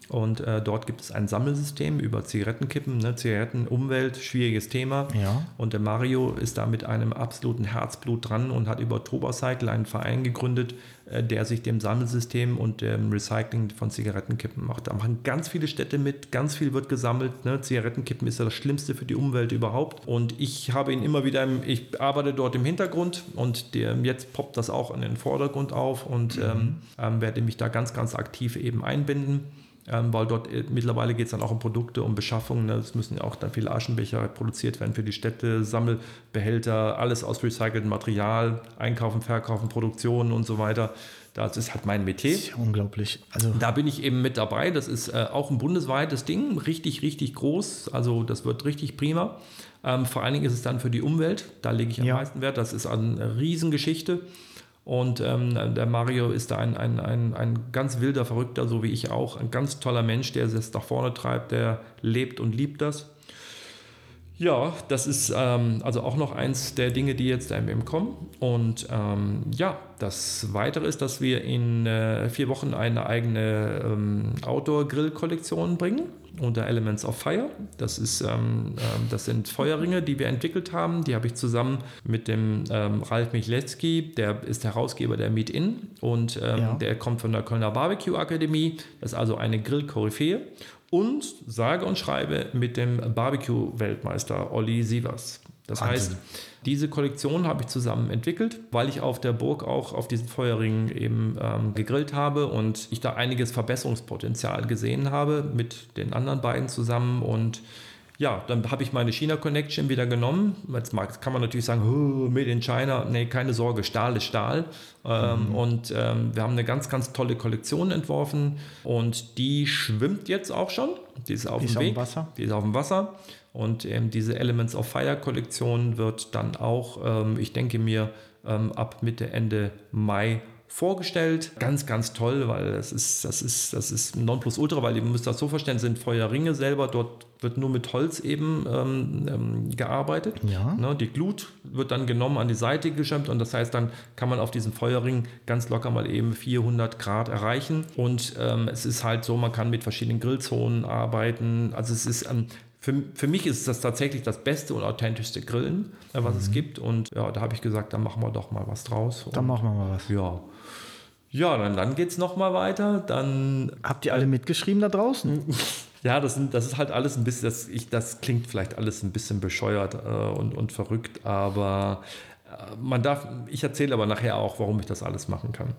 Und äh, dort gibt es ein Sammelsystem über Zigarettenkippen, ne? Zigaretten, Umwelt, schwieriges Thema. Ja. Und der Mario ist da mit einem absoluten Herzblut dran und hat über Tobacycle einen Verein gegründet, äh, der sich dem Sammelsystem und dem Recycling von Zigarettenkippen macht. Da machen ganz viele Städte mit, ganz viel wird gesammelt. Ne? Zigarettenkippen ist ja das Schlimmste für die Umwelt überhaupt. Und ich habe ihn immer wieder, im, ich arbeite dort im Hintergrund und der, jetzt poppt das auch in den Vordergrund auf und mhm. ähm, ähm, werde mich da ganz, ganz aktiv eben einbinden ähm, weil dort äh, mittlerweile geht es dann auch um Produkte, um Beschaffung. Ne? Es müssen ja auch dann viele Aschenbecher produziert werden für die Städte, Sammelbehälter, alles aus recyceltem Material, Einkaufen, Verkaufen, Produktion und so weiter. Das ist halt mein Metier. Das ist ja unglaublich. Also da bin ich eben mit dabei. Das ist äh, auch ein bundesweites Ding, richtig, richtig groß. Also das wird richtig prima. Ähm, vor allen Dingen ist es dann für die Umwelt. Da lege ich am ja. meisten Wert. Das ist eine Riesengeschichte. Und ähm, der Mario ist da ein, ein, ein, ein ganz wilder Verrückter, so wie ich auch. Ein ganz toller Mensch, der es nach vorne treibt, der lebt und liebt das. Ja, das ist ähm, also auch noch eins der Dinge, die jetzt da im kommen. Und ähm, ja, das Weitere ist, dass wir in äh, vier Wochen eine eigene ähm, Outdoor-Grill-Kollektion bringen unter Elements of Fire. Das, ist, ähm, äh, das sind Feuerringe, die wir entwickelt haben. Die habe ich zusammen mit dem ähm, Ralf Michlecki, der ist Herausgeber der Meet In und ähm, ja. der kommt von der Kölner Barbecue Akademie. Das ist also eine Grill-Koryphäe. Und sage und schreibe mit dem Barbecue-Weltmeister Olli Sievers. Das Wahnsinn. heißt, diese Kollektion habe ich zusammen entwickelt, weil ich auf der Burg auch auf diesen Feuerringen eben ähm, gegrillt habe und ich da einiges Verbesserungspotenzial gesehen habe mit den anderen beiden zusammen und ja, dann habe ich meine China Connection wieder genommen. Jetzt kann man natürlich sagen, oh, made in China. Nee, keine Sorge, Stahl ist Stahl. Ähm, mhm. Und ähm, wir haben eine ganz, ganz tolle Kollektion entworfen und die schwimmt jetzt auch schon. Die ist auf die dem ist Weg. Auf dem Wasser. Die ist auf dem Wasser. Und ähm, diese Elements of Fire Kollektion wird dann auch, ähm, ich denke mir, ab Mitte, Ende Mai vorgestellt. Ganz, ganz toll, weil das ist, das ist, das ist Nonplusultra, weil ihr müsst das so verstehen, sind Feuerringe selber, dort wird nur mit Holz eben ähm, ähm, gearbeitet. Ja. Ne, die Glut wird dann genommen, an die Seite geschämt und das heißt, dann kann man auf diesem Feuerring ganz locker mal eben 400 Grad erreichen und ähm, es ist halt so, man kann mit verschiedenen Grillzonen arbeiten. Also es ist ähm, für, für mich ist das tatsächlich das beste und authentischste Grillen, äh, was mhm. es gibt. Und ja, da habe ich gesagt, dann machen wir doch mal was draus. Dann machen wir mal was. Ja. Ja, dann, dann geht es nochmal weiter. Dann, Habt ihr alle mitgeschrieben da draußen? Ja, das, sind, das ist halt alles ein bisschen, das, ich, das klingt vielleicht alles ein bisschen bescheuert äh, und, und verrückt, aber äh, man darf, ich erzähle aber nachher auch, warum ich das alles machen kann.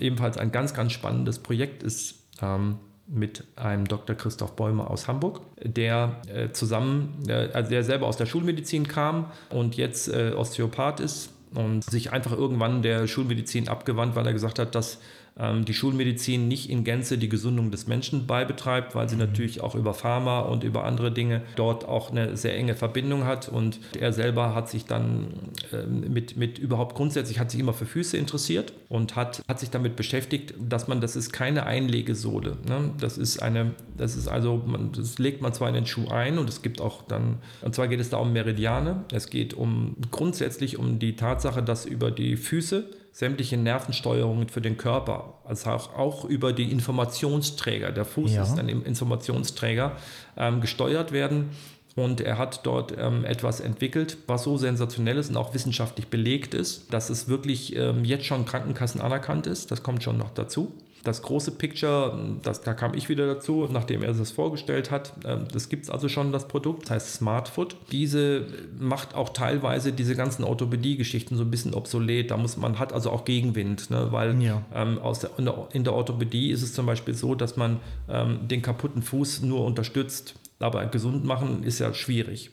Ebenfalls ein ganz, ganz spannendes Projekt ist ähm, mit einem Dr. Christoph Bäumer aus Hamburg, der äh, zusammen, äh, also der selber aus der Schulmedizin kam und jetzt äh, Osteopath ist und sich einfach irgendwann der Schulmedizin abgewandt, weil er gesagt hat, dass die Schulmedizin nicht in Gänze die Gesundung des Menschen beibetreibt, weil sie mhm. natürlich auch über Pharma und über andere Dinge dort auch eine sehr enge Verbindung hat. Und er selber hat sich dann äh, mit, mit überhaupt grundsätzlich, hat sich immer für Füße interessiert und hat, hat sich damit beschäftigt, dass man, das ist keine Einlegesohle. Ne? Das ist eine, das ist also, man, das legt man zwar in den Schuh ein und es gibt auch dann, und zwar geht es da um Meridiane. Es geht um grundsätzlich um die Tatsache, dass über die Füße sämtliche Nervensteuerungen für den Körper, also auch, auch über die Informationsträger, der Fuß ja. ist ein Informationsträger, ähm, gesteuert werden. Und er hat dort ähm, etwas entwickelt, was so sensationell ist und auch wissenschaftlich belegt ist, dass es wirklich ähm, jetzt schon Krankenkassen anerkannt ist. Das kommt schon noch dazu. Das große Picture, das, da kam ich wieder dazu, nachdem er das vorgestellt hat. Ähm, das gibt es also schon, das Produkt, das heißt Smartfoot. Diese macht auch teilweise diese ganzen Orthopädie-Geschichten so ein bisschen obsolet. Da muss man hat also auch Gegenwind, ne? weil ja. ähm, aus der, in, der, in, der, Orthopädie ist es zum Beispiel so, dass man ähm, den kaputten Fuß nur unterstützt Aber gesund machen ist ja schwierig.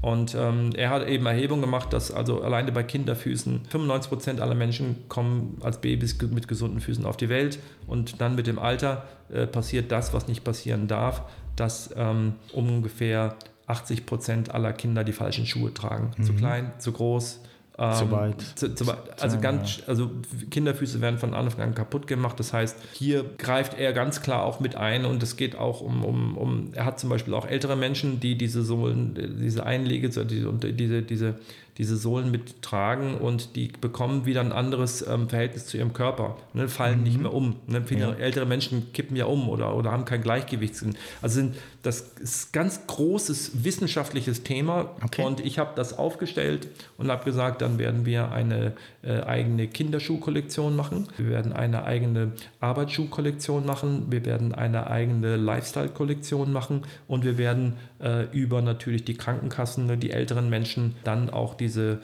Und ähm, er hat eben Erhebungen gemacht, dass also alleine bei Kinderfüßen 95 Prozent aller Menschen kommen als Babys mit gesunden Füßen auf die Welt und dann mit dem Alter äh, passiert das, was nicht passieren darf, dass ähm, ungefähr 80 Prozent aller Kinder die falschen Schuhe tragen. Mhm. Zu klein, zu groß, ähm, zu weit. Zu, zu, also, ganz, also Kinderfüße werden von Anfang an kaputt gemacht. Das heißt, hier greift er ganz klar auch mit ein und es geht auch um, um, um er hat zum Beispiel auch ältere Menschen, die diese Sohlen, diese Einlege, diese, diese, diese diese Sohlen mittragen und die bekommen wieder ein anderes ähm, Verhältnis zu ihrem Körper, ne, fallen mhm. nicht mehr um. Ne? Viele ja. ältere Menschen kippen ja um oder, oder haben kein Gleichgewichtssinn. Also sind, das ist ein ganz großes wissenschaftliches Thema okay. und ich habe das aufgestellt und habe gesagt, dann werden wir eine äh, eigene Kinderschuhkollektion machen, wir werden eine eigene Arbeitsschuhkollektion machen, wir werden eine eigene Lifestyle-Kollektion machen. Und wir werden äh, über natürlich die Krankenkassen, ne, die älteren Menschen dann auch die diese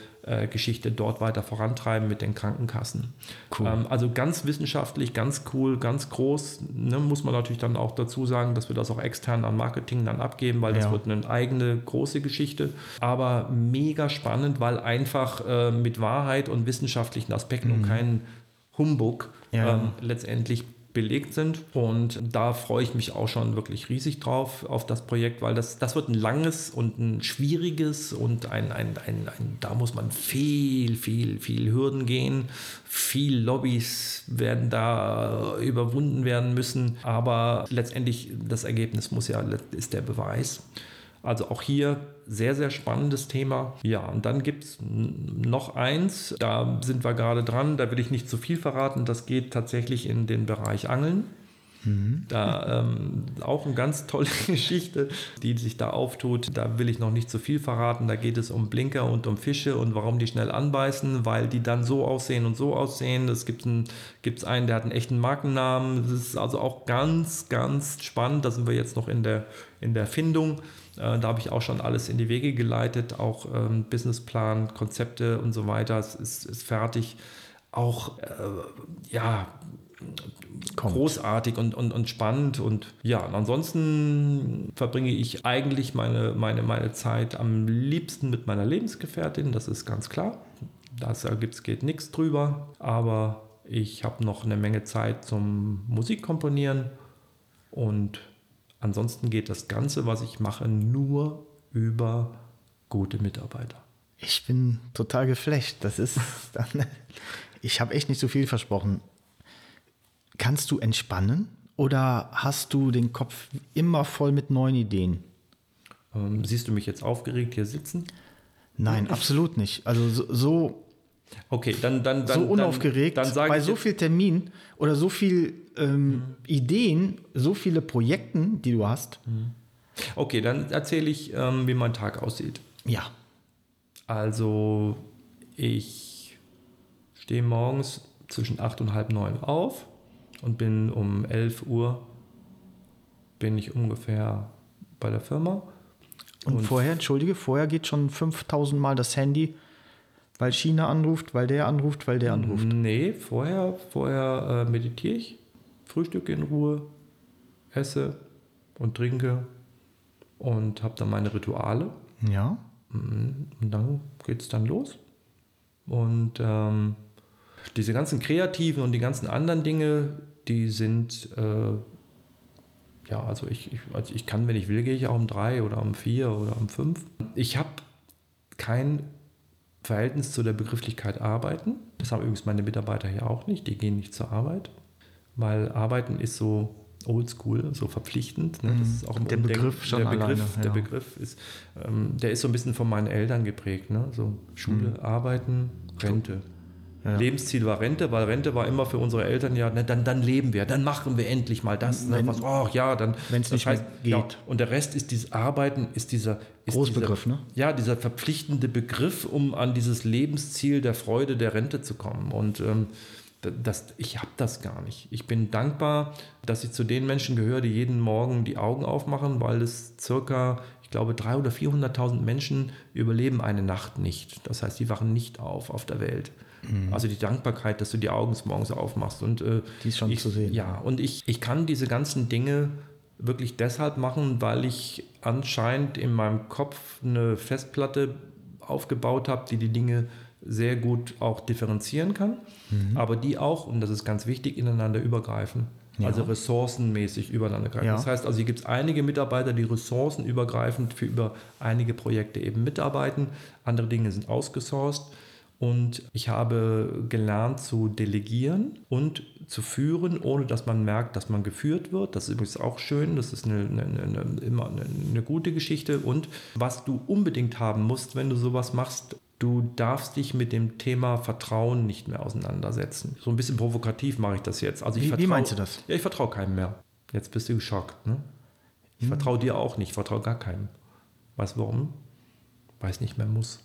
Geschichte dort weiter vorantreiben mit den Krankenkassen. Cool. Ähm, also ganz wissenschaftlich, ganz cool, ganz groß. Ne, muss man natürlich dann auch dazu sagen, dass wir das auch extern an Marketing dann abgeben, weil das ja. wird eine eigene große Geschichte. Aber mega spannend, weil einfach äh, mit Wahrheit und wissenschaftlichen Aspekten mhm. und kein Humbug ja. ähm, letztendlich belegt sind. Und da freue ich mich auch schon wirklich riesig drauf, auf das Projekt, weil das, das wird ein langes und ein schwieriges und ein, ein, ein, ein da muss man viel, viel, viel Hürden gehen. Viel Lobbys werden da überwunden werden müssen. Aber letztendlich das Ergebnis muss ja, ist der Beweis. Also auch hier sehr, sehr spannendes Thema. Ja, und dann gibt es noch eins, da sind wir gerade dran, da will ich nicht zu viel verraten, das geht tatsächlich in den Bereich Angeln. Mhm. Da ähm, auch eine ganz tolle Geschichte, die sich da auftut. Da will ich noch nicht zu viel verraten. Da geht es um Blinker und um Fische und warum die schnell anbeißen, weil die dann so aussehen und so aussehen. Es gibt einen, gibt's einen, der hat einen echten Markennamen. Das ist also auch ganz, ganz spannend. Da sind wir jetzt noch in der, in der Findung. Äh, da habe ich auch schon alles in die Wege geleitet, auch ähm, Businessplan, Konzepte und so weiter. Es ist, ist fertig. Auch, äh, ja, Kommt. großartig und, und, und spannend. Und ja, und ansonsten verbringe ich eigentlich meine, meine, meine Zeit am liebsten mit meiner Lebensgefährtin, das ist ganz klar. Da geht nichts drüber, aber ich habe noch eine Menge Zeit zum Musikkomponieren und Ansonsten geht das Ganze, was ich mache, nur über gute Mitarbeiter. Ich bin total geflecht. Das ist, ich habe echt nicht so viel versprochen. Kannst du entspannen oder hast du den Kopf immer voll mit neuen Ideen? Ähm, siehst du mich jetzt aufgeregt hier sitzen? Nein, absolut nicht. Also so, so Okay, dann, dann, dann so unaufgeregt dann, dann bei so viel Termin oder so viel ähm, mhm. Ideen, so viele Projekten, die du hast. Mhm. Okay, dann erzähle ich, ähm, wie mein Tag aussieht. Ja. Also ich stehe morgens zwischen acht und halb neun auf und bin um 11 Uhr bin ich ungefähr bei der Firma. Und, und vorher, entschuldige, vorher geht schon 5000 Mal das Handy weil China anruft, weil der anruft, weil der anruft? Nee, vorher, vorher äh, meditiere ich, frühstücke in Ruhe, esse und trinke und habe dann meine Rituale. Ja. Mhm. Und dann geht es dann los. Und ähm, diese ganzen kreativen und die ganzen anderen Dinge, die sind, äh, ja, also ich, ich, also ich kann, wenn ich will, gehe ich auch um drei oder um vier oder um fünf. Ich habe kein Verhältnis zu der Begrifflichkeit arbeiten. Das haben übrigens meine Mitarbeiter hier auch nicht. Die gehen nicht zur Arbeit, weil Arbeiten ist so oldschool, so verpflichtend. Ne? Das ist auch der Begriff schon der Begriff, alleine, ja. der Begriff ist, ähm, der ist so ein bisschen von meinen Eltern geprägt. Ne? So Schule, mhm. Arbeiten, Rente. Ja. Lebensziel war Rente, weil Rente war immer für unsere Eltern ja, ne, dann, dann leben wir, dann machen wir endlich mal das. Ne, was, oh ja, dann. Wenn es nicht heißt, geht. Ja, und der Rest ist dieses Arbeiten, ist dieser. Ist Großbegriff, dieser, ne? Ja, dieser verpflichtende Begriff, um an dieses Lebensziel der Freude der Rente zu kommen. Und ähm, das, ich habe das gar nicht. Ich bin dankbar, dass ich zu den Menschen gehöre, die jeden Morgen die Augen aufmachen, weil es circa, ich glaube, 300.000 oder 400.000 Menschen überleben eine Nacht nicht. Das heißt, die wachen nicht auf auf der Welt. Mhm. Also die Dankbarkeit, dass du die Augen morgens aufmachst. Und, äh, die ist schon ich, zu sehen. Ja, und ich, ich kann diese ganzen Dinge wirklich deshalb machen, weil ich anscheinend in meinem Kopf eine Festplatte aufgebaut habe, die die Dinge sehr gut auch differenzieren kann, mhm. aber die auch, und das ist ganz wichtig, ineinander übergreifen. Ja. Also ressourcenmäßig übereinander greifen. Ja. Das heißt also, hier gibt es einige Mitarbeiter, die ressourcenübergreifend für über einige Projekte eben mitarbeiten. Andere Dinge sind ausgesourced. Und ich habe gelernt zu delegieren und zu führen, ohne dass man merkt, dass man geführt wird. Das ist übrigens auch schön. Das ist eine, eine, eine, immer eine gute Geschichte. Und was du unbedingt haben musst, wenn du sowas machst, du darfst dich mit dem Thema Vertrauen nicht mehr auseinandersetzen. So ein bisschen provokativ mache ich das jetzt. Also ich wie, wie meinst du das? Ja, ich vertraue keinem mehr. Jetzt bist du geschockt. Ne? Ich hm. vertraue dir auch nicht. Ich vertraue gar keinem. Weißt du warum? Weil ich nicht mehr muss.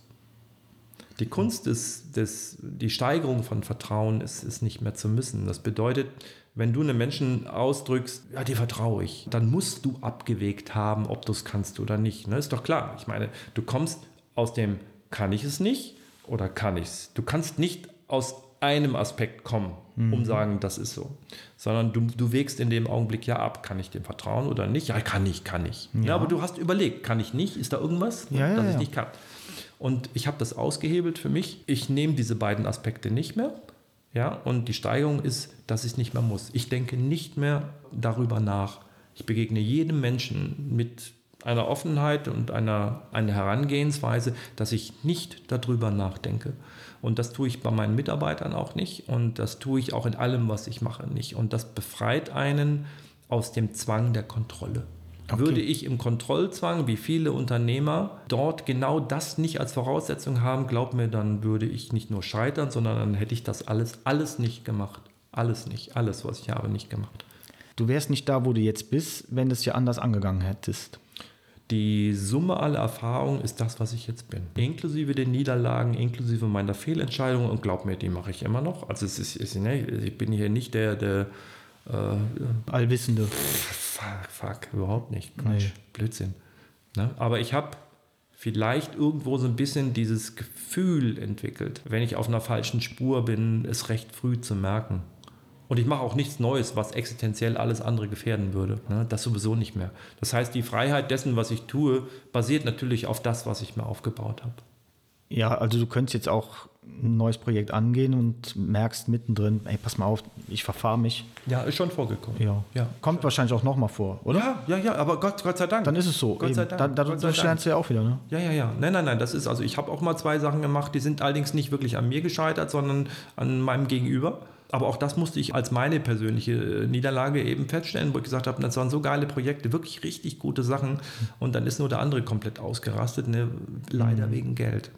Die Kunst ist, des, die Steigerung von Vertrauen ist, ist nicht mehr zu müssen. Das bedeutet, wenn du einem Menschen ausdrückst, ja, dir vertraue ich, dann musst du abgewegt haben, ob du es kannst oder nicht. Ne? Ist doch klar. Ich meine, du kommst aus dem kann ich es nicht oder kann ich es? Du kannst nicht aus einem Aspekt kommen, mhm. um sagen, das ist so. Sondern du, du wägst in dem Augenblick ja ab, kann ich dem vertrauen oder nicht? Ja, kann ich, kann ich. Ja. ja aber du hast überlegt, kann ich nicht? Ist da irgendwas, ja, das ja, ich nicht kann? Und ich habe das ausgehebelt für mich. Ich nehme diese beiden Aspekte nicht mehr. Ja, und die Steigerung ist, dass ich nicht mehr muss. Ich denke nicht mehr darüber nach. Ich begegne jedem Menschen mit einer Offenheit und einer, einer Herangehensweise, dass ich nicht darüber nachdenke. Und das tue ich bei meinen Mitarbeitern auch nicht und das tue ich auch in allem, was ich mache, nicht. Und das befreit einen aus dem Zwang der Kontrolle. Okay. Würde ich im Kontrollzwang, wie viele Unternehmer, dort genau das nicht als Voraussetzung haben, glaub mir, dann würde ich nicht nur scheitern, sondern dann hätte ich das alles, alles nicht gemacht. Alles nicht, alles, was ich habe, nicht gemacht. Du wärst nicht da, wo du jetzt bist, wenn du es ja anders angegangen hättest. Die Summe aller Erfahrungen ist das, was ich jetzt bin. Inklusive den Niederlagen, inklusive meiner Fehlentscheidungen und glaub mir, die mache ich immer noch. Also es ist, ist ne, ich bin hier nicht der, der äh, Allwissende. Fuck, fuck, überhaupt nicht. Quatsch, nee. Blödsinn. Ne? Aber ich habe vielleicht irgendwo so ein bisschen dieses Gefühl entwickelt, wenn ich auf einer falschen Spur bin, es recht früh zu merken. Und ich mache auch nichts Neues, was existenziell alles andere gefährden würde. Ne? Das sowieso nicht mehr. Das heißt, die Freiheit dessen, was ich tue, basiert natürlich auf das, was ich mir aufgebaut habe. Ja, also du könntest jetzt auch ein neues Projekt angehen und merkst mittendrin, ey, pass mal auf, ich verfahre mich. Ja, ist schon vorgekommen. Ja. ja. Kommt wahrscheinlich auch nochmal vor, oder? Ja, ja, ja, aber Gott, Gott sei Dank. Dann ist es so. Gott sei Dank. Da, da, das lernst du ja auch wieder, ne? Ja, ja, ja. Nein, nein, nein, das ist, also ich habe auch mal zwei Sachen gemacht, die sind allerdings nicht wirklich an mir gescheitert, sondern an meinem Gegenüber. Aber auch das musste ich als meine persönliche äh, Niederlage eben feststellen, wo ich gesagt habe, das waren so geile Projekte, wirklich richtig gute Sachen. Und dann ist nur der andere komplett ausgerastet, ne? leider mhm. wegen Geld.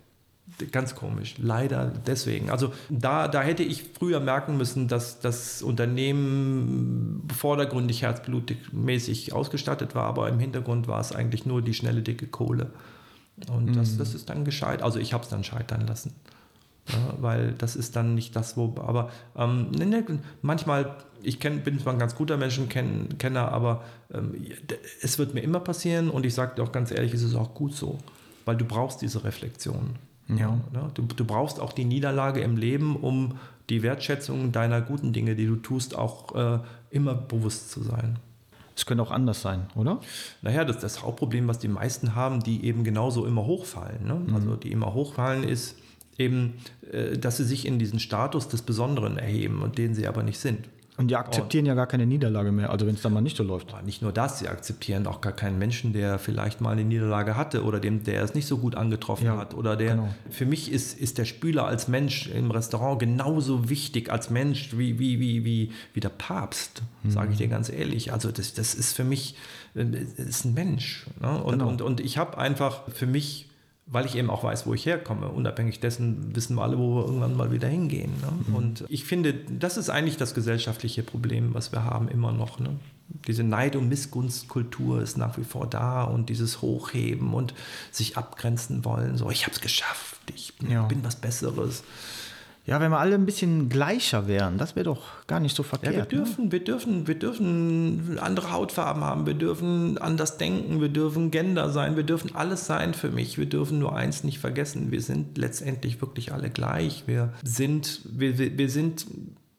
Ganz komisch, leider deswegen. Also da, da hätte ich früher merken müssen, dass das Unternehmen vordergründig herzblutmäßig ausgestattet war, aber im Hintergrund war es eigentlich nur die schnelle, dicke Kohle. Und mhm. das, das ist dann gescheit. Also ich habe es dann scheitern lassen. Ja, weil das ist dann nicht das, wo. Aber ähm, ne, ne, manchmal, ich kenn, bin zwar ein ganz guter Menschenkenner, aber ähm, es wird mir immer passieren und ich sage dir auch ganz ehrlich, es ist auch gut so, weil du brauchst diese Reflexion. Ja. ja du, du brauchst auch die Niederlage im Leben, um die Wertschätzung deiner guten Dinge, die du tust, auch äh, immer bewusst zu sein. Es könnte auch anders sein, oder? Naja, das, das Hauptproblem, was die meisten haben, die eben genauso immer hochfallen. Ne? Mhm. Also die immer hochfallen ist, eben, äh, dass sie sich in diesen Status des Besonderen erheben und den sie aber nicht sind. Und die akzeptieren und, ja gar keine Niederlage mehr, also wenn es dann mal nicht so läuft. Nicht nur das, sie akzeptieren auch gar keinen Menschen, der vielleicht mal eine Niederlage hatte oder dem, der es nicht so gut angetroffen ja, hat. Oder der. Genau. Für mich ist, ist der Spüler als Mensch im Restaurant genauso wichtig als Mensch wie, wie, wie, wie, wie der Papst, mhm. sage ich dir ganz ehrlich. Also das, das ist für mich äh, ist ein Mensch. Ne? Und, genau. und, und ich habe einfach für mich weil ich eben auch weiß, wo ich herkomme. Unabhängig dessen wissen wir alle, wo wir irgendwann mal wieder hingehen. Ne? Mhm. Und ich finde, das ist eigentlich das gesellschaftliche Problem, was wir haben immer noch. Ne? Diese Neid- und Missgunstkultur ist nach wie vor da und dieses Hochheben und sich abgrenzen wollen. So, ich habe es geschafft, ich ja. bin was Besseres. Ja, wenn wir alle ein bisschen gleicher wären, das wäre doch gar nicht so verkehrt. Ja, wir dürfen, ne? wir dürfen, wir dürfen andere Hautfarben haben, wir dürfen anders denken, wir dürfen Gender sein, wir dürfen alles sein für mich. Wir dürfen nur eins nicht vergessen: Wir sind letztendlich wirklich alle gleich. Wir sind, wir, wir sind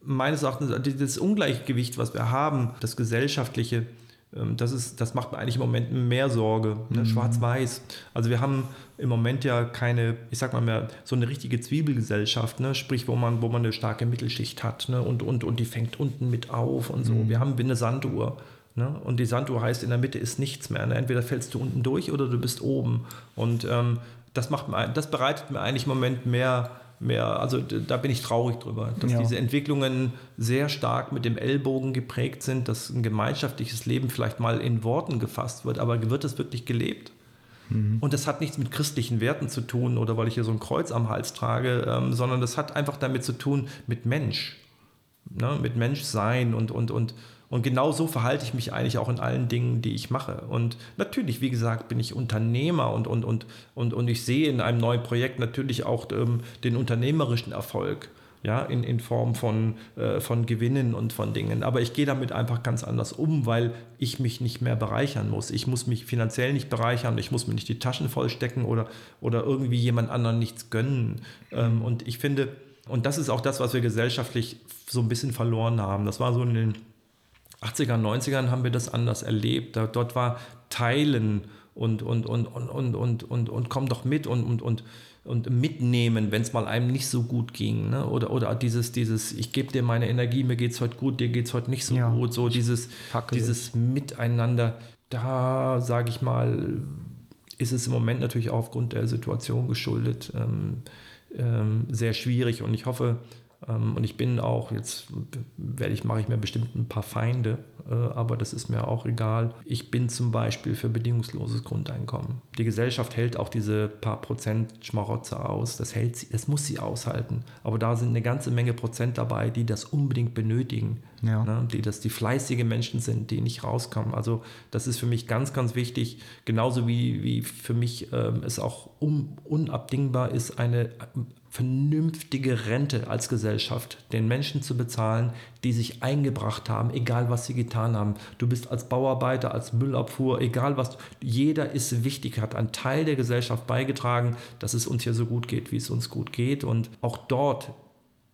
meines Erachtens das Ungleichgewicht, was wir haben, das gesellschaftliche, das, ist, das macht mir eigentlich im Moment mehr Sorge. Ne? Mhm. Schwarz-Weiß. Also wir haben im Moment ja keine, ich sag mal mehr, so eine richtige Zwiebelgesellschaft, ne? sprich, wo man, wo man eine starke Mittelschicht hat ne? und, und, und die fängt unten mit auf und so. Mhm. Wir haben wie eine Sanduhr. Ne? Und die Sanduhr heißt, in der Mitte ist nichts mehr. Ne? Entweder fällst du unten durch oder du bist oben. Und ähm, das, macht mir, das bereitet mir eigentlich im Moment mehr mehr, also da bin ich traurig drüber, dass ja. diese Entwicklungen sehr stark mit dem Ellbogen geprägt sind, dass ein gemeinschaftliches Leben vielleicht mal in Worten gefasst wird, aber wird es wirklich gelebt? Mhm. Und das hat nichts mit christlichen Werten zu tun oder weil ich hier so ein Kreuz am Hals trage, ähm, sondern das hat einfach damit zu tun mit Mensch, ne? mit Menschsein und, und, und und genau so verhalte ich mich eigentlich auch in allen Dingen, die ich mache. Und natürlich, wie gesagt, bin ich Unternehmer und, und, und, und, und ich sehe in einem neuen Projekt natürlich auch ähm, den unternehmerischen Erfolg. Ja, in, in Form von, äh, von Gewinnen und von Dingen. Aber ich gehe damit einfach ganz anders um, weil ich mich nicht mehr bereichern muss. Ich muss mich finanziell nicht bereichern, ich muss mir nicht die Taschen vollstecken oder, oder irgendwie jemand anderen nichts gönnen. Ähm, und ich finde, und das ist auch das, was wir gesellschaftlich so ein bisschen verloren haben. Das war so in den 80er, 90ern haben wir das anders erlebt. Da, dort war Teilen und, und, und, und, und, und, und, und komm doch mit und, und, und, und mitnehmen, wenn es mal einem nicht so gut ging. Ne? Oder, oder dieses, dieses, ich gebe dir meine Energie, mir geht es heute gut, dir geht es heute nicht so ja, gut. So dieses, dieses Miteinander, da sage ich mal, ist es im Moment natürlich auch aufgrund der Situation geschuldet ähm, ähm, sehr schwierig. Und ich hoffe, und ich bin auch, jetzt werde ich, mache ich mir bestimmt ein paar Feinde, äh, aber das ist mir auch egal. Ich bin zum Beispiel für bedingungsloses Grundeinkommen. Die Gesellschaft hält auch diese paar Prozent Schmarotzer aus. Das hält sie, das muss sie aushalten. Aber da sind eine ganze Menge Prozent dabei, die das unbedingt benötigen. Ja. Ne? Die das die fleißige Menschen sind, die nicht rauskommen. Also das ist für mich ganz, ganz wichtig. Genauso wie, wie für mich ähm, es auch um, unabdingbar ist, eine vernünftige Rente als Gesellschaft den Menschen zu bezahlen, die sich eingebracht haben, egal was sie getan haben. Du bist als Bauarbeiter, als Müllabfuhr, egal was. Jeder ist wichtig, hat einen Teil der Gesellschaft beigetragen, dass es uns hier so gut geht, wie es uns gut geht. Und auch dort,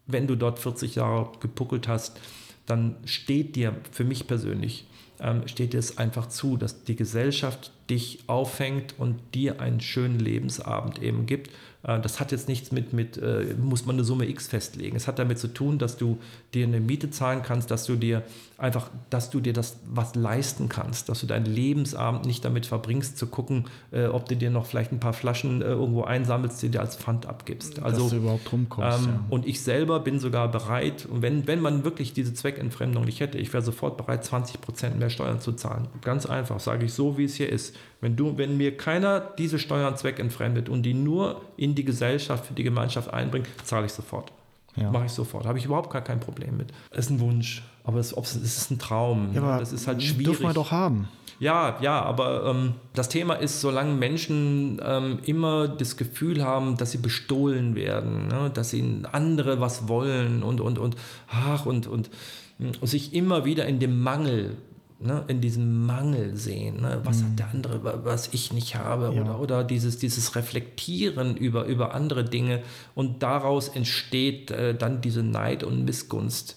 wenn du dort 40 Jahre gepuckelt hast, dann steht dir für mich persönlich ähm, steht dir es einfach zu, dass die Gesellschaft dich auffängt und dir einen schönen Lebensabend eben gibt. Äh, das hat jetzt nichts mit, mit äh, muss man eine Summe X festlegen. Es hat damit zu tun, dass du dir eine Miete zahlen kannst, dass du dir einfach, dass du dir das was leisten kannst, dass du deinen Lebensabend nicht damit verbringst, zu gucken, äh, ob du dir noch vielleicht ein paar Flaschen irgendwo einsammelst, die dir als Pfand abgibst. Also, dass du überhaupt rumkommst. Ähm, ja. Und ich selber bin sogar bereit, und wenn, wenn man wirklich diese Zweckentfremdung nicht hätte, ich wäre sofort bereit, 20 Prozent mehr Steuern zu zahlen. Ganz einfach, sage ich so, wie es hier ist. Wenn, du, wenn mir keiner diese Steuern zweckentfremdet und die nur in die Gesellschaft, für die Gemeinschaft einbringt, zahle ich sofort. Ja. Mache ich sofort. Habe ich überhaupt gar kein Problem mit. Es ist ein Wunsch, aber es, es ist ein Traum. Ja, aber das ist halt schwierig. Dürfen wir doch haben. Ja, ja, aber ähm, das Thema ist, solange Menschen ähm, immer das Gefühl haben, dass sie bestohlen werden, ne? dass ihnen andere was wollen und, und, und, ach, und, und, und sich immer wieder in dem Mangel ne, in diesem Mangel sehen. Ne? Was mhm. hat der andere, was ich nicht habe? Ja. Oder, oder dieses, dieses Reflektieren über, über andere Dinge und daraus entsteht äh, dann diese Neid und Missgunst.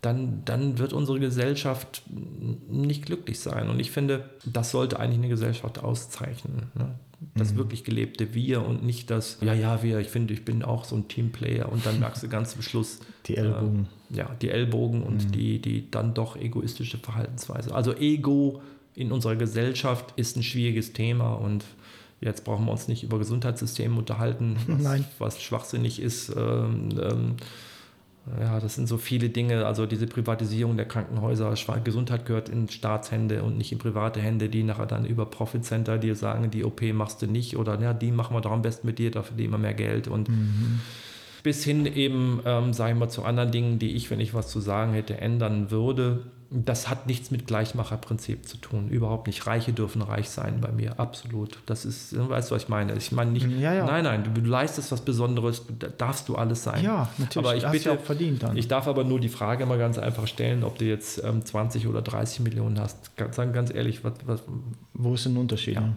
Dann, dann wird unsere Gesellschaft nicht glücklich sein. Und ich finde, das sollte eigentlich eine Gesellschaft auszeichnen. Ne? Das mhm. wirklich gelebte Wir und nicht das, ja, ja, wir, ich finde, ich bin auch so ein Teamplayer und dann merkst du ganz zum Schluss. Die Ellbogen. Äh, ja, die Ellbogen und mhm. die, die dann doch egoistische Verhaltensweise. Also Ego in unserer Gesellschaft ist ein schwieriges Thema und jetzt brauchen wir uns nicht über Gesundheitssysteme unterhalten, was, was schwachsinnig ist. Ähm, ähm, ja, das sind so viele Dinge. Also diese Privatisierung der Krankenhäuser, Gesundheit gehört in Staatshände und nicht in private Hände, die nachher dann über Profit Center dir sagen, die OP machst du nicht oder ja, die machen wir doch am besten mit dir, dafür die immer mehr Geld und mhm. bis hin eben, ähm, sage ich mal, zu anderen Dingen, die ich, wenn ich was zu sagen hätte, ändern würde das hat nichts mit Gleichmacherprinzip zu tun. Überhaupt nicht. Reiche dürfen reich sein bei mir. Absolut. Das ist, weißt du, was ich meine? Ich meine nicht, ja, ja. nein, nein, du leistest was Besonderes, darfst du alles sein. Ja, natürlich. Aber ich bitte, ja verdient dann. Ich darf aber nur die Frage mal ganz einfach stellen, ob du jetzt ähm, 20 oder 30 Millionen hast. Ganz, sagen ganz ehrlich, was, was, wo ist denn der Unterschied? Ja.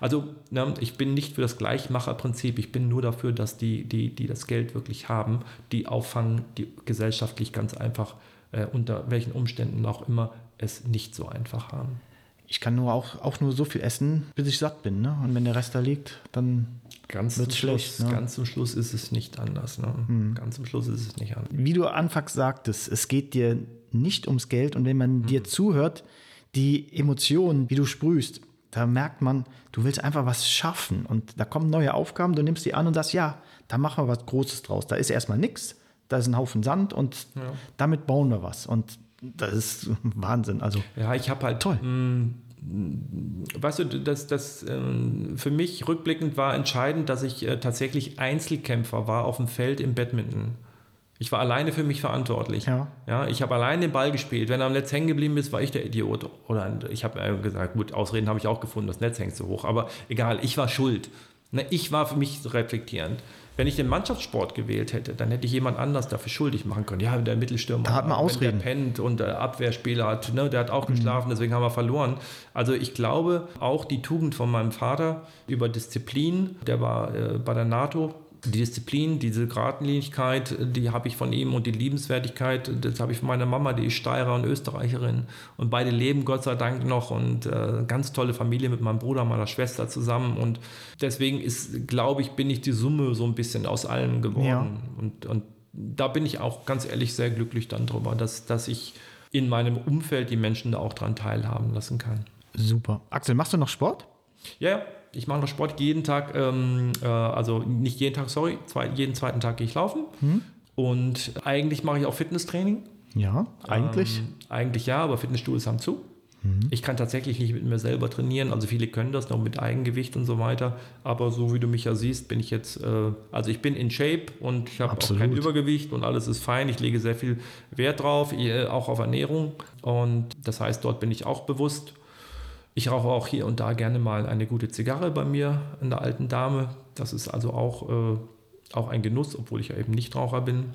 Also ne, ich bin nicht für das Gleichmacherprinzip, ich bin nur dafür, dass die, die, die das Geld wirklich haben, die auffangen, die gesellschaftlich ganz einfach äh, unter welchen Umständen auch immer es nicht so einfach haben. ich kann nur auch, auch nur so viel essen, bis ich satt bin. Ne? Und wenn der Rest da liegt, dann Ganz Wird zum, schlecht, Schluss, ne? ganz zum Schluss ist es nicht anders. Ne? Ganz zum Schluss ist es nicht anders. wie du anfangs sagtest, es geht dir nicht ums Geld und wenn man dir zuhört, die Emotionen, wie du sprühst, da merkt man, du willst einfach was schaffen und da kommen neue Aufgaben, du nimmst die an und sagst, ja, da machen wir was Großes draus. Da ist erstmal nichts, da ist ein Haufen Sand und damit bauen wir was und das ist Wahnsinn. Also Ja, ich habe halt Toll. mh, weißt du, das, das ähm, für mich rückblickend war entscheidend, dass ich äh, tatsächlich Einzelkämpfer war auf dem Feld im Badminton. Ich war alleine für mich verantwortlich. Ja. Ja, ich habe allein den Ball gespielt. Wenn er am Netz hängen geblieben ist, war ich der Idiot. Oder ich habe äh, gesagt, gut, Ausreden habe ich auch gefunden, das Netz hängt so hoch. Aber egal, ich war schuld. Ne, ich war für mich reflektierend. Wenn ich den Mannschaftssport gewählt hätte, dann hätte ich jemand anders dafür schuldig machen können. Ja, der Mittelstürmer, Da hat man Ausreden. der pennt und der Abwehrspieler hat, ne, der hat auch geschlafen, deswegen haben wir verloren. Also ich glaube, auch die Tugend von meinem Vater über Disziplin, der war äh, bei der NATO, die Disziplin, diese Gradlinigkeit, die habe ich von ihm und die Liebenswertigkeit, das habe ich von meiner Mama, die ist Steirer und Österreicherin. Und beide leben Gott sei Dank noch und äh, ganz tolle Familie mit meinem Bruder, meiner Schwester zusammen. Und deswegen ist, glaube ich, bin ich die Summe so ein bisschen aus allen geworden. Ja. Und, und da bin ich auch ganz ehrlich sehr glücklich dann drüber, dass, dass ich in meinem Umfeld die Menschen da auch dran teilhaben lassen kann. super. Axel, machst du noch Sport? Ja, ja, ich mache noch Sport jeden Tag, ähm, äh, also nicht jeden Tag, sorry, zwei, jeden zweiten Tag gehe ich laufen. Und eigentlich mache ich auch Fitnesstraining. Ja, eigentlich. Ähm, eigentlich ja, aber Fitnessstudios haben zu. Ich kann tatsächlich nicht mit mir selber trainieren. Also viele können das noch mit Eigengewicht und so weiter. Aber so wie du mich ja siehst, bin ich jetzt, äh, also ich bin in Shape und ich habe auch kein Übergewicht und alles ist fein. Ich lege sehr viel Wert drauf, äh, auch auf Ernährung. Und das heißt, dort bin ich auch bewusst. Ich rauche auch hier und da gerne mal eine gute Zigarre bei mir, einer alten Dame. Das ist also auch, äh, auch ein Genuss, obwohl ich ja eben Nichtraucher bin.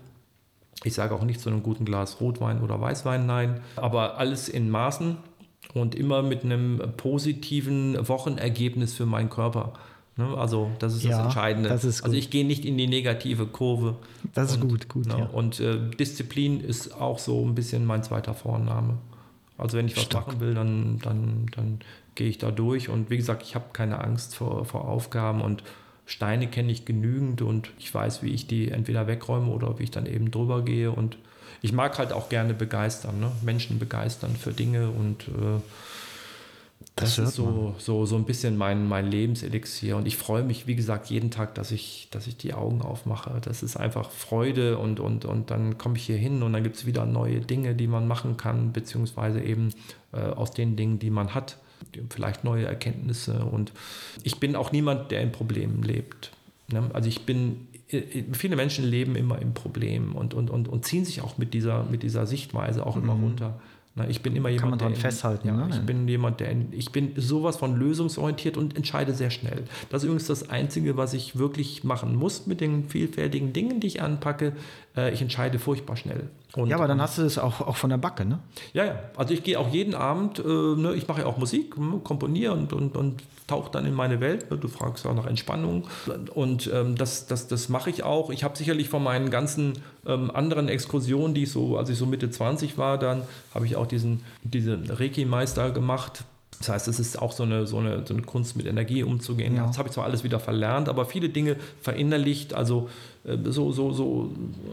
Ich sage auch nicht zu einem guten Glas Rotwein oder Weißwein nein, aber alles in Maßen und immer mit einem positiven Wochenergebnis für meinen Körper. Ne? Also das ist Ja, das Entscheidende. das ist also ich gehe nicht in die negative Kurve. Das ist Und, gut, gut. Ne? Ja. Und äh, Disziplin ist auch so ein bisschen mein zweiter Vorname. Also wenn ich was Stark. machen will, dann, dann, dann gehe ich da durch. Und wie gesagt, ich habe keine Angst vor, vor Aufgaben und Steine kenne ich genügend und ich weiß, wie ich die entweder wegräume oder wie ich dann eben drüber gehe. Und ich mag halt auch gerne begeistern, ne? Menschen begeistern für Dinge und äh, Das das, ist so, so, so ein bisschen mein, mein Lebenselixier. Und ich freue mich, wie gesagt, jeden Tag, dass ich, dass ich die Augen aufmache. Das ist einfach Freude und, und, und dann komme ich hier hin und dann gibt es wieder neue Dinge, die man machen kann, beziehungsweise eben äh, aus den Dingen, die man hat, vielleicht neue Erkenntnisse. Und ich bin auch niemand, der in Problemen lebt. Ne? Also ich bin, äh, viele Menschen leben immer im Problem und, und, und, und ziehen sich auch mit dieser, mit dieser Sichtweise auch immer runter. Na, Ich bin immer jemand, der festhalten, Ja, ne? Ich bin jemand, der ich bin sowas von lösungsorientiert und entscheide sehr schnell. Das ist übrigens das Einzige, was ich wirklich machen muss mit den vielfältigen Dingen, die ich anpacke. Äh, ich entscheide furchtbar schnell. Und, ja, aber dann hast du es auch, auch von der Backe, ne? ja, ja. Also ich gehe auch jeden Abend, äh, ne, ich mache ja auch Musik, hm, komponiere und, und, und tauche dann in meine Welt. Ne, Du fragst ja nach Entspannung. Und ähm, das, das, das mache ich auch. Ich habe sicherlich von meinen ganzen ähm, anderen Exkursionen, die ich so, als ich so Mitte 20 war, dann habe ich auch diesen, diesen Reiki-Meister gemacht. Das heißt, es ist auch so eine, so eine, so eine Kunst, mit Energie umzugehen. Ja. Das habe ich zwar alles wieder verlernt, aber viele Dinge verinnerlicht. Also äh, so, so, so,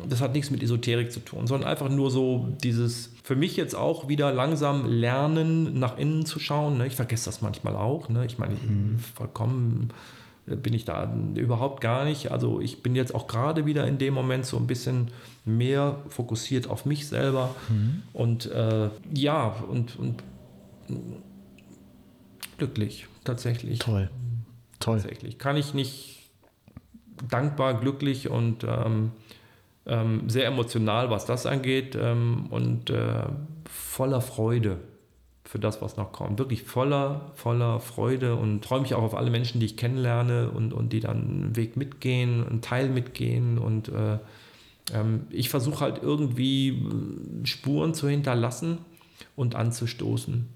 das hat nichts mit Esoterik zu tun, sondern einfach nur so dieses, für mich jetzt auch wieder langsam lernen, nach innen zu schauen. Ne? Ich vergesse das manchmal auch. Ne? Ich meine, vollkommen äh, bin ich da überhaupt gar nicht. Also ich bin jetzt auch gerade wieder in dem Moment so ein bisschen mehr fokussiert auf mich selber. Und äh, ja, und, und glücklich, tatsächlich. Toll. Toll. Tatsächlich. Kann ich nicht dankbar, glücklich und ähm, ähm, sehr emotional, was das angeht ähm, und äh, voller Freude für das, was noch kommt. Wirklich voller, voller Freude und freue mich auch auf alle Menschen, die ich kennenlerne und, und die dann einen Weg mitgehen, einen Teil mitgehen und äh, ähm, ich versuche halt irgendwie äh, Spuren zu hinterlassen und anzustoßen.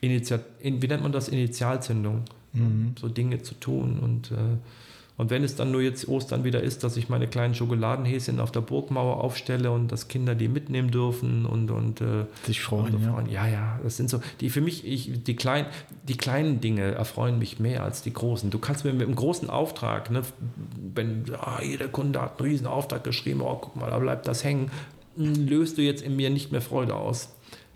Initiat in, wie nennt man das? Initialzündung. So Dinge zu tun und, äh, Und wenn es dann nur jetzt Ostern wieder ist, dass ich meine kleinen Schokoladenhäschen auf der Burgmauer aufstelle und dass Kinder die mitnehmen dürfen und, und äh, sich freuen. und Ja. freuen. Ja, ja, das sind so, die für mich, ich, die, klein, die kleinen Dinge erfreuen mich mehr als die großen. Du kannst mir mit einem großen Auftrag, ne, wenn ah, jeder Kunde hat einen riesen Auftrag geschrieben, oh, guck mal, da bleibt das hängen, löst du jetzt in mir nicht mehr Freude aus.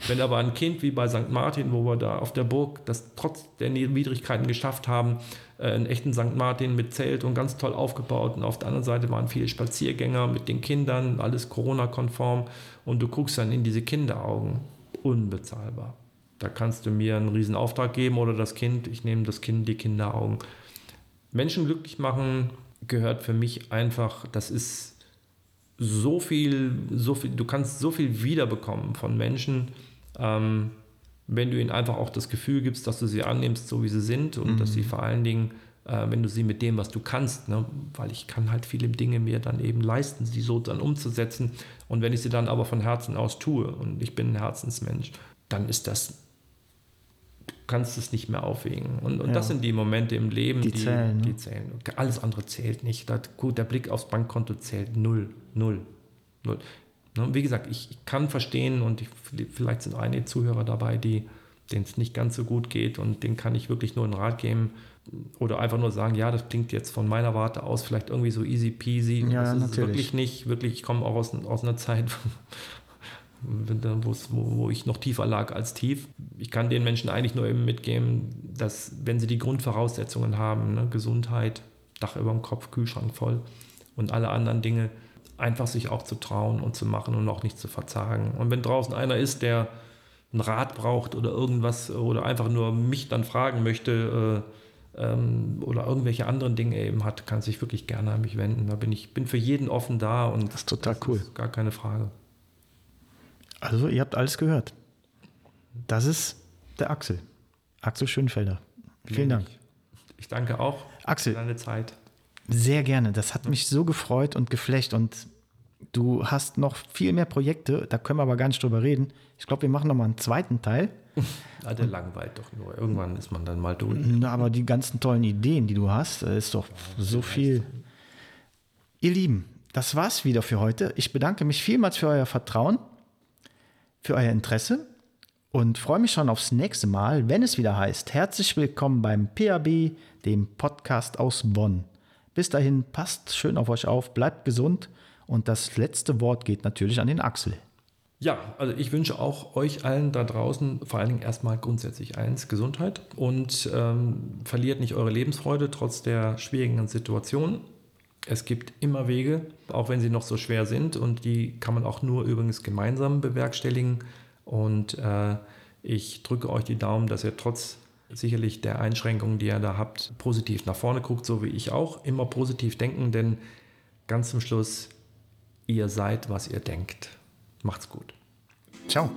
Wenn aber ein Kind wie bei St. Martin, wo wir da auf der Burg das trotz der Widrigkeiten geschafft haben, äh, einen echten St. Martin mit Zelt und ganz toll aufgebaut und auf der anderen Seite waren viele Spaziergänger mit den Kindern, alles Corona-konform und du guckst dann in diese Kinderaugen, unbezahlbar. Da kannst du mir einen riesen Auftrag geben oder das Kind, ich nehme das Kind, die Kinderaugen. Menschen glücklich machen gehört für mich einfach, das ist so viel, so viel, du kannst so viel wiederbekommen von Menschen, ähm, wenn du ihnen einfach auch das Gefühl gibst, dass du sie annimmst, so wie sie sind und dass sie vor allen Dingen, äh, wenn du sie mit dem, was du kannst, ne, weil ich kann halt viele Dinge mir dann eben leisten, sie so dann umzusetzen. Und wenn ich sie dann aber von Herzen aus tue und ich bin ein Herzensmensch, dann ist das, kannst es nicht mehr aufwägen und, und Ja. das sind die Momente im Leben, Die die, zählen, ne? die zählen. Alles andere zählt nicht. Das, gut, der Blick aufs Bankkonto zählt null, null, null. Ne, Wie gesagt, ich, ich kann verstehen und ich, vielleicht sind einige Zuhörer dabei, die denen es nicht ganz so gut geht und denen kann ich wirklich nur einen Rat geben oder einfach nur sagen, ja, das klingt jetzt von meiner Warte aus vielleicht irgendwie so easy peasy. Ja, das ist natürlich. wirklich nicht. Wirklich, ich komme auch aus, aus einer Zeit, wo, wo ich noch tiefer lag als tief. Ich kann den Menschen eigentlich nur eben mitgeben, dass wenn sie die Grundvoraussetzungen haben, ne, Gesundheit, Dach über dem Kopf, Kühlschrank voll und alle anderen Dinge, einfach sich auch zu trauen und zu machen und auch nicht zu verzagen. Und wenn draußen einer ist, der einen Rat braucht oder irgendwas oder einfach nur mich dann fragen möchte äh, ähm, oder irgendwelche anderen Dinge eben hat, kann sich wirklich gerne an mich wenden. Da bin ich bin für jeden offen da und Das ist total cool. ist gar keine Frage. Also, ihr habt alles gehört. Das ist der Axel. Axel Schönfelder. Vielen Dank. Ich danke auch Axel. für deine Zeit. Sehr gerne. Das hat mich so gefreut und geflecht. Und du hast noch viel mehr Projekte. Da können wir aber gar nicht drüber reden. Ich glaube, wir machen noch mal einen zweiten Teil. Ah, der langweilt doch nur. Irgendwann ist man dann mal durch. Na, Aber die ganzen tollen Ideen, die du hast, äh, ist doch so viel. Ihr Lieben, das war's wieder für heute. Ich bedanke mich vielmals für euer Vertrauen, für euer Interesse und freue mich schon aufs nächste Mal, wenn es wieder heißt, herzlich willkommen beim PAB, dem Podcast aus Bonn. Bis dahin, passt schön auf euch auf, bleibt gesund und das letzte Wort geht natürlich an den Axel. Ja, also ich wünsche auch euch allen da draußen vor allen Dingen erstmal grundsätzlich eins, Gesundheit und ähm, verliert nicht eure Lebensfreude trotz der schwierigen Situation. Es gibt immer Wege, auch wenn sie noch so schwer sind und die kann man auch nur übrigens gemeinsam bewerkstelligen. Und äh, ich drücke euch die Daumen, dass ihr trotz sicherlich der Einschränkungen, die ihr da habt, positiv nach vorne guckt, so wie ich auch. Immer positiv denken, denn ganz zum Schluss, ihr seid, was ihr denkt. Macht's gut. Ciao.